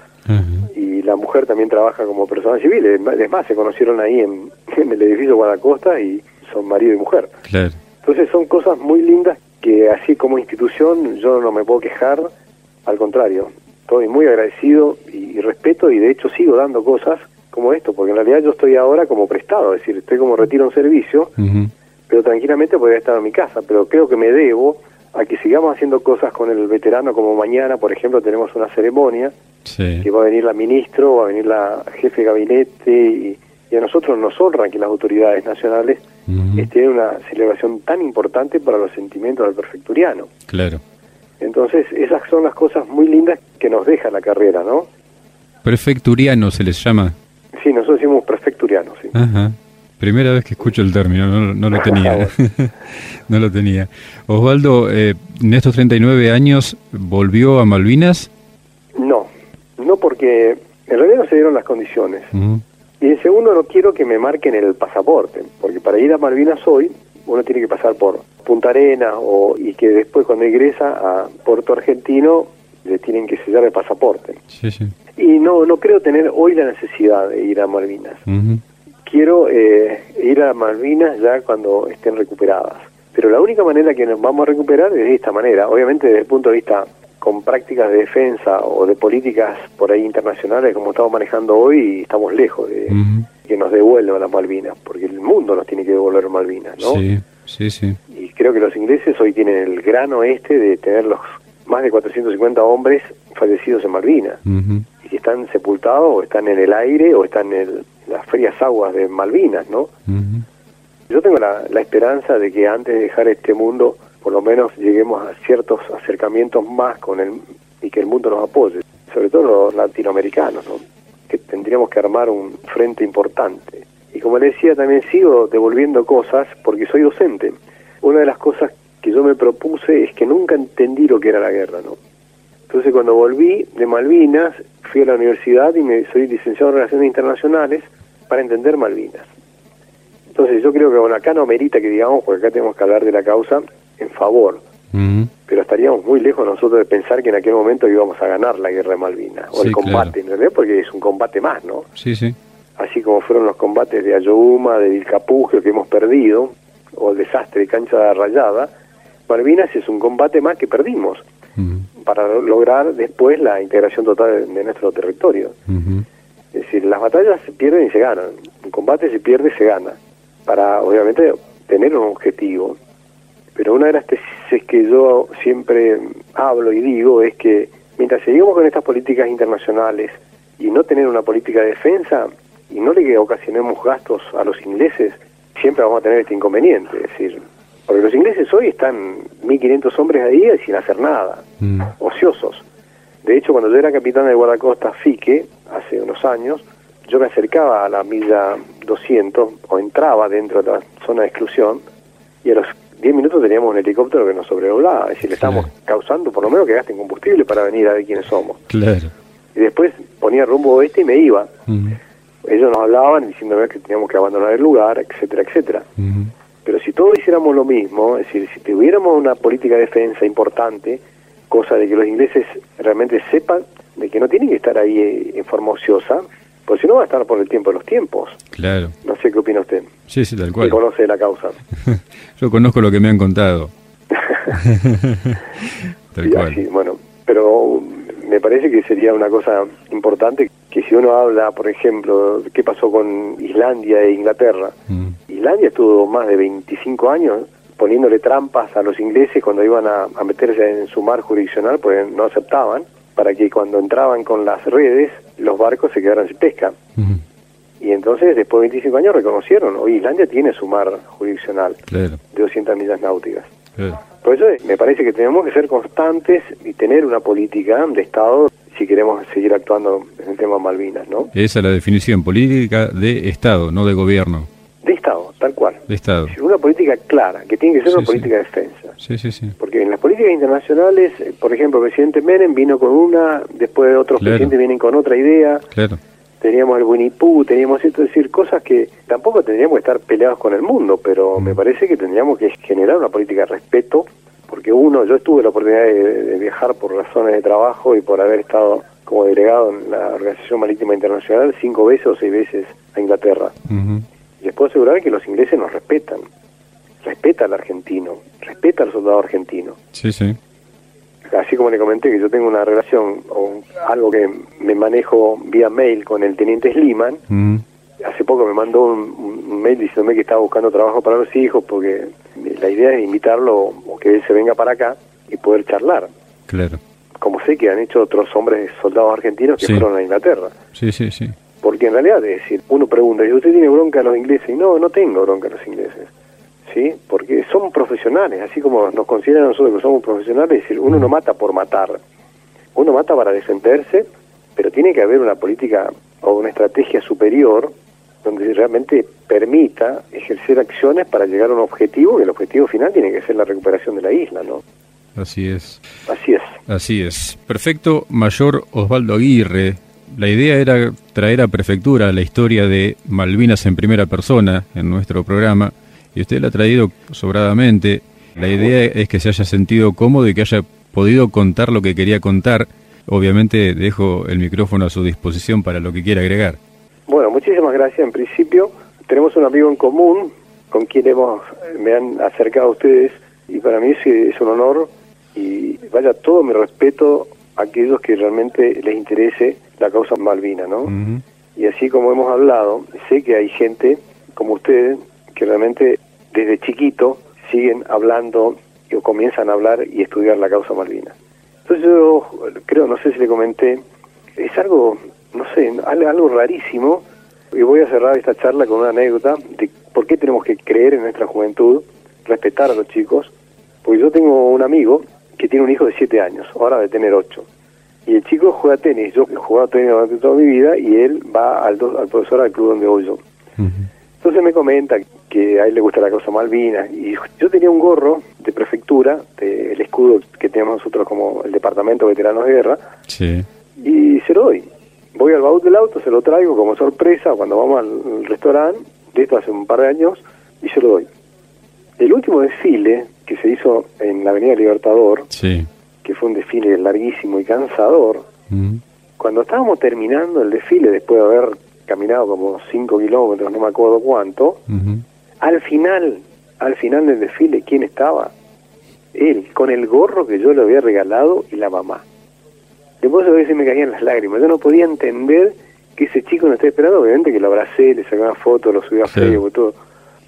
Speaker 2: y la mujer también trabaja como persona civil. Es más, se conocieron ahí en, el edificio Guadacosta y son marido y mujer.
Speaker 1: Claro.
Speaker 2: Entonces son cosas muy lindas que así como institución yo no me puedo quejar, al contrario, estoy muy agradecido y, respeto y de hecho sigo dando cosas como esto, porque en realidad yo estoy ahora como prestado, es decir, estoy como retiro un servicio, pero tranquilamente podría estar en mi casa, pero creo que me debo a que sigamos haciendo cosas con el veterano, como mañana, por ejemplo, tenemos una ceremonia, que va a venir la ministro, va a venir la jefe de gabinete, y, a nosotros nos honra que las autoridades nacionales estén en una celebración tan importante para los sentimientos del perfecturiano.
Speaker 1: Claro.
Speaker 2: Entonces, esas son las cosas muy lindas que nos deja la carrera, ¿no?
Speaker 1: Prefecturiano se les llama.
Speaker 2: Sí, nosotros decimos prefecturiano, sí.
Speaker 1: Ajá. Primera vez que escucho el término, no, lo tenía. no lo tenía. Osvaldo, eh, en estos 39 años, ¿volvió a Malvinas?
Speaker 2: No, no porque en realidad no se dieron las condiciones. Y en segundo, no quiero que me marquen el pasaporte, porque para ir a Malvinas hoy, uno tiene que pasar por Punta Arena o, y que después cuando ingresa a Puerto Argentino le tienen que sellar el pasaporte.
Speaker 1: Sí, sí.
Speaker 2: Y no, no creo tener hoy la necesidad de ir a Malvinas quiero eh, ir a Malvinas ya cuando estén recuperadas. Pero la única manera que nos vamos a recuperar es de esta manera. Obviamente desde el punto de vista con prácticas de defensa o de políticas por ahí internacionales como estamos manejando hoy, estamos lejos de que nos devuelvan las Malvinas, porque el mundo nos tiene que devolver Malvinas, ¿no?
Speaker 1: Sí, sí, sí.
Speaker 2: Y creo que los ingleses hoy tienen el grano este de tener los más de 450 hombres fallecidos en Malvinas y que están sepultados o están en el aire o están en el, frías aguas de Malvinas, ¿no? Yo tengo la, esperanza de que antes de dejar este mundo, por lo menos lleguemos a ciertos acercamientos más con el y que el mundo nos apoye, sobre todo los latinoamericanos, ¿no? Que tendríamos que armar un frente importante. Y como le decía, también sigo devolviendo cosas porque soy docente. Una de las cosas que yo me propuse es que nunca entendí lo que era la guerra, ¿no? Entonces cuando volví de Malvinas, fui a la universidad y me soy licenciado en Relaciones Internacionales para entender Malvinas. Entonces yo creo que bueno, acá no merita que digamos, porque acá tenemos que hablar de la causa en favor, pero estaríamos muy lejos nosotros de pensar que en aquel momento íbamos a ganar la guerra de Malvinas, o el combate, realidad, porque es un combate más, ¿no?
Speaker 1: Sí, sí.
Speaker 2: Así como fueron los combates de Ayohuma, de Vilcapugio que hemos perdido, o el desastre de Cancha Rayada, Malvinas es un combate más que perdimos para lograr después la integración total de, nuestro territorio. Es decir, las batallas se pierden y se ganan. Un combate se pierde y se gana. Para, obviamente, tener un objetivo. Pero una de las tesis que yo siempre hablo y digo es que mientras seguimos con estas políticas internacionales y no tener una política de defensa y no le ocasionemos gastos a los ingleses, siempre vamos a tener este inconveniente. Es decir, porque los ingleses hoy están 1.500 hombres ahí sin hacer nada, mm. ociosos. De hecho, cuando yo era capitán del guardacosta Fique, hace unos años, yo me acercaba a la milla 200 o entraba dentro de la zona de exclusión y a los 10 minutos teníamos un helicóptero que nos sobrevolaba. Es decir, le estábamos causando por lo menos que gasten combustible para venir a ver quiénes somos.
Speaker 1: Claro.
Speaker 2: Y después ponía rumbo oeste y me iba. Ellos nos hablaban diciéndome que teníamos que abandonar el lugar, etcétera, etcétera. Pero si todos hiciéramos lo mismo, es decir, si tuviéramos una política de defensa importante, cosa de que los ingleses realmente sepan de que no tienen que estar ahí eh, en forma ociosa, Pues si no va a estar por el tiempo de los tiempos.
Speaker 1: Claro.
Speaker 2: No sé qué opina usted.
Speaker 1: Sí, sí, tal
Speaker 2: Que
Speaker 1: cual.
Speaker 2: conoce la causa.
Speaker 1: Yo conozco lo que me han contado. tal
Speaker 2: Y
Speaker 1: cual.
Speaker 2: así, bueno, pero me parece que sería una cosa importante que si uno habla, por ejemplo, qué pasó con Islandia e Inglaterra.
Speaker 1: Mm,
Speaker 2: Islandia estuvo más de 25 años poniéndole trampas a los ingleses cuando iban a, a meterse en su mar jurisdiccional, porque no aceptaban, para que cuando entraban con las redes, los barcos se quedaran sin pesca. Y entonces, después de 25 años, reconocieron, hoy Islandia tiene su mar jurisdiccional
Speaker 1: claro,
Speaker 2: de 200 millas náuticas.
Speaker 1: claro.
Speaker 2: Por eso me parece que tenemos que ser constantes y tener una política de Estado si queremos seguir actuando en el tema Malvinas, ¿no?
Speaker 1: Esa es la definición política de Estado, no de gobierno.
Speaker 2: De Estado, tal cual.
Speaker 1: De Estado.
Speaker 2: Una política clara, que tiene que ser
Speaker 1: Sí,
Speaker 2: una
Speaker 1: sí.
Speaker 2: política de defensa.
Speaker 1: Sí, sí, sí.
Speaker 2: Porque en las políticas internacionales, eh, por ejemplo, el presidente Menem vino con una, después otros
Speaker 1: Claro.
Speaker 2: presidentes vienen con otra idea,
Speaker 1: Claro.
Speaker 2: teníamos el Winnie Pooh, teníamos esto, es decir, cosas que tampoco tendríamos que estar peleados con el mundo, pero
Speaker 1: Mm.
Speaker 2: me parece que tendríamos que generar una política de respeto, porque uno, yo tuve la oportunidad de, de viajar por razones de trabajo y por haber estado como delegado en la Organización Marítima Internacional cinco veces o seis veces a Inglaterra. Y les puedo asegurar que los ingleses nos respetan, respeta al argentino, respeta al soldado argentino
Speaker 1: Sí, sí.
Speaker 2: así como le comenté que yo tengo una relación o algo que me manejo vía mail con el teniente Sliman,
Speaker 1: Ujú.
Speaker 2: hace poco me mandó un, un mail diciéndome que estaba buscando trabajo para los hijos porque la idea es invitarlo o que él se venga para acá y poder charlar.
Speaker 1: Claro.
Speaker 2: Como sé que han hecho otros hombres soldados argentinos que
Speaker 1: Sí.
Speaker 2: fueron a Inglaterra.
Speaker 1: Sí, sí, sí.
Speaker 2: Porque en realidad, es decir, uno pregunta, ¿y usted tiene bronca a los ingleses? Y no, no tengo bronca a los ingleses. ¿Sí? Porque son profesionales, así como nos consideran nosotros que somos profesionales, es decir, uno no mata por matar. Uno mata para defenderse, pero tiene que haber una política o una estrategia superior donde realmente permita ejercer acciones para llegar a un objetivo, que el objetivo final tiene que ser la recuperación de la isla, ¿no?
Speaker 1: Así es.
Speaker 2: Así es.
Speaker 1: Así es. Perfecto, Mayor Osvaldo Aguirre. La idea era traer a Prefectura la historia de Malvinas en primera persona en nuestro programa y usted la ha traído sobradamente. La idea es que se haya sentido cómodo y que haya podido contar lo que quería contar. Obviamente dejo el micrófono a su disposición para lo que quiera agregar.
Speaker 2: Bueno, muchísimas gracias. En principio, tenemos un amigo en común con quien hemos, me han acercado a ustedes y para mí es, es un honor y vaya todo mi respeto aquellos que realmente les interese la causa Malvina, ¿no? Y así como hemos hablado, sé que hay gente como ustedes que realmente desde chiquito siguen hablando o comienzan a hablar y estudiar la causa Malvina. Entonces yo creo, no sé si le comenté, es algo, no sé, al- algo rarísimo y voy a cerrar esta charla con una anécdota de por qué tenemos que creer en nuestra juventud, respetar a los chicos, porque yo tengo un amigo que tiene un hijo de 7 años, ahora de tener 8. Y el chico juega tenis, yo he jugado tenis durante toda mi vida y él va al, do- al profesor al club donde voy yo. Entonces me comenta que a él le gusta la causa Malvinas y yo tenía un gorro de prefectura, del escudo que tenemos nosotros como el Departamento de Veteranos de Guerra,
Speaker 1: Sí.
Speaker 2: y se lo doy. Voy al baúl del auto, se lo traigo como sorpresa cuando vamos al restaurante, de esto hace un par de años, y se lo doy. El último desfile que se hizo en la Avenida Libertador,
Speaker 1: Sí.
Speaker 2: que fue un desfile larguísimo y cansador,
Speaker 1: Ujú.
Speaker 2: cuando estábamos terminando el desfile, después de haber caminado como 5 kilómetros, no me acuerdo cuánto, al final, al final del desfile, ¿quién estaba? Él, con el gorro que yo le había regalado y la mamá. Después a veces me caían las lágrimas. Yo no podía entender que ese chico no estaba esperando. Obviamente que lo abracé, le saqué una foto, lo subí a
Speaker 1: Sí.
Speaker 2: Facebook, todo.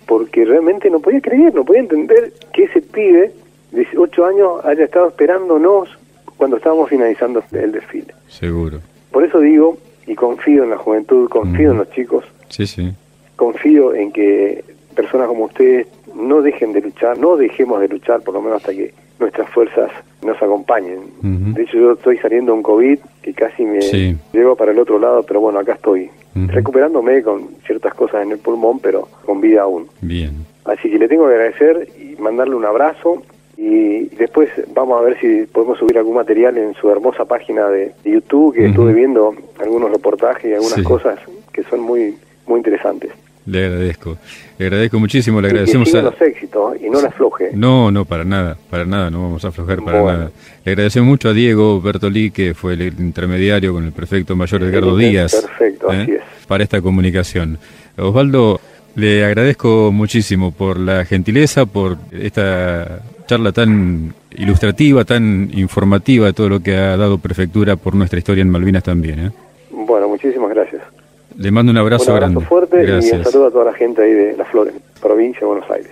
Speaker 2: Porque realmente no podía creer, no podía entender que ese pibe de 8 años haya estado esperándonos cuando estábamos finalizando el desfile.
Speaker 1: Seguro.
Speaker 2: Por eso digo, y confío en la juventud, confío en
Speaker 1: Ujú.
Speaker 2: los chicos,
Speaker 1: Sí, sí.
Speaker 2: confío en que personas como ustedes no dejen de luchar, no dejemos de luchar por lo menos hasta que nuestras fuerzas nos acompañen. De hecho, yo estoy saliendo de un COVID que casi me
Speaker 1: Sí.
Speaker 2: llevo para el otro lado, pero bueno, acá estoy, recuperándome con ciertas cosas en el pulmón, pero con vida aún.
Speaker 1: Bien.
Speaker 2: Así que le tengo que agradecer y mandarle un abrazo y después vamos a ver si podemos subir algún material en su hermosa página de, YouTube, que estuve viendo algunos reportajes y algunas
Speaker 1: Sí.
Speaker 2: cosas que son muy, muy interesantes.
Speaker 1: Le agradezco. Le agradezco muchísimo, le agradecemos
Speaker 2: que
Speaker 1: a...
Speaker 2: los éxitos y no la afloje.
Speaker 1: No, no, para nada, para nada, no vamos a aflojar para nada. Le agradecemos mucho a Diego Bertolí, que fue el intermediario con el prefecto mayor Edgardo Díaz.
Speaker 2: Perfecto, así
Speaker 1: ¿eh?
Speaker 2: es.
Speaker 1: Para esta comunicación. Osvaldo, le agradezco muchísimo por la gentileza, por esta charla tan ilustrativa, tan informativa de todo lo que ha dado Prefectura por nuestra historia en Malvinas también. ¿eh?
Speaker 2: Bueno, muchísimas gracias.
Speaker 1: Le mando un abrazo,
Speaker 2: un abrazo
Speaker 1: grande.
Speaker 2: fuerte
Speaker 1: Gracias.
Speaker 2: y un saludo a toda la gente ahí de Las Flores, provincia de Buenos Aires.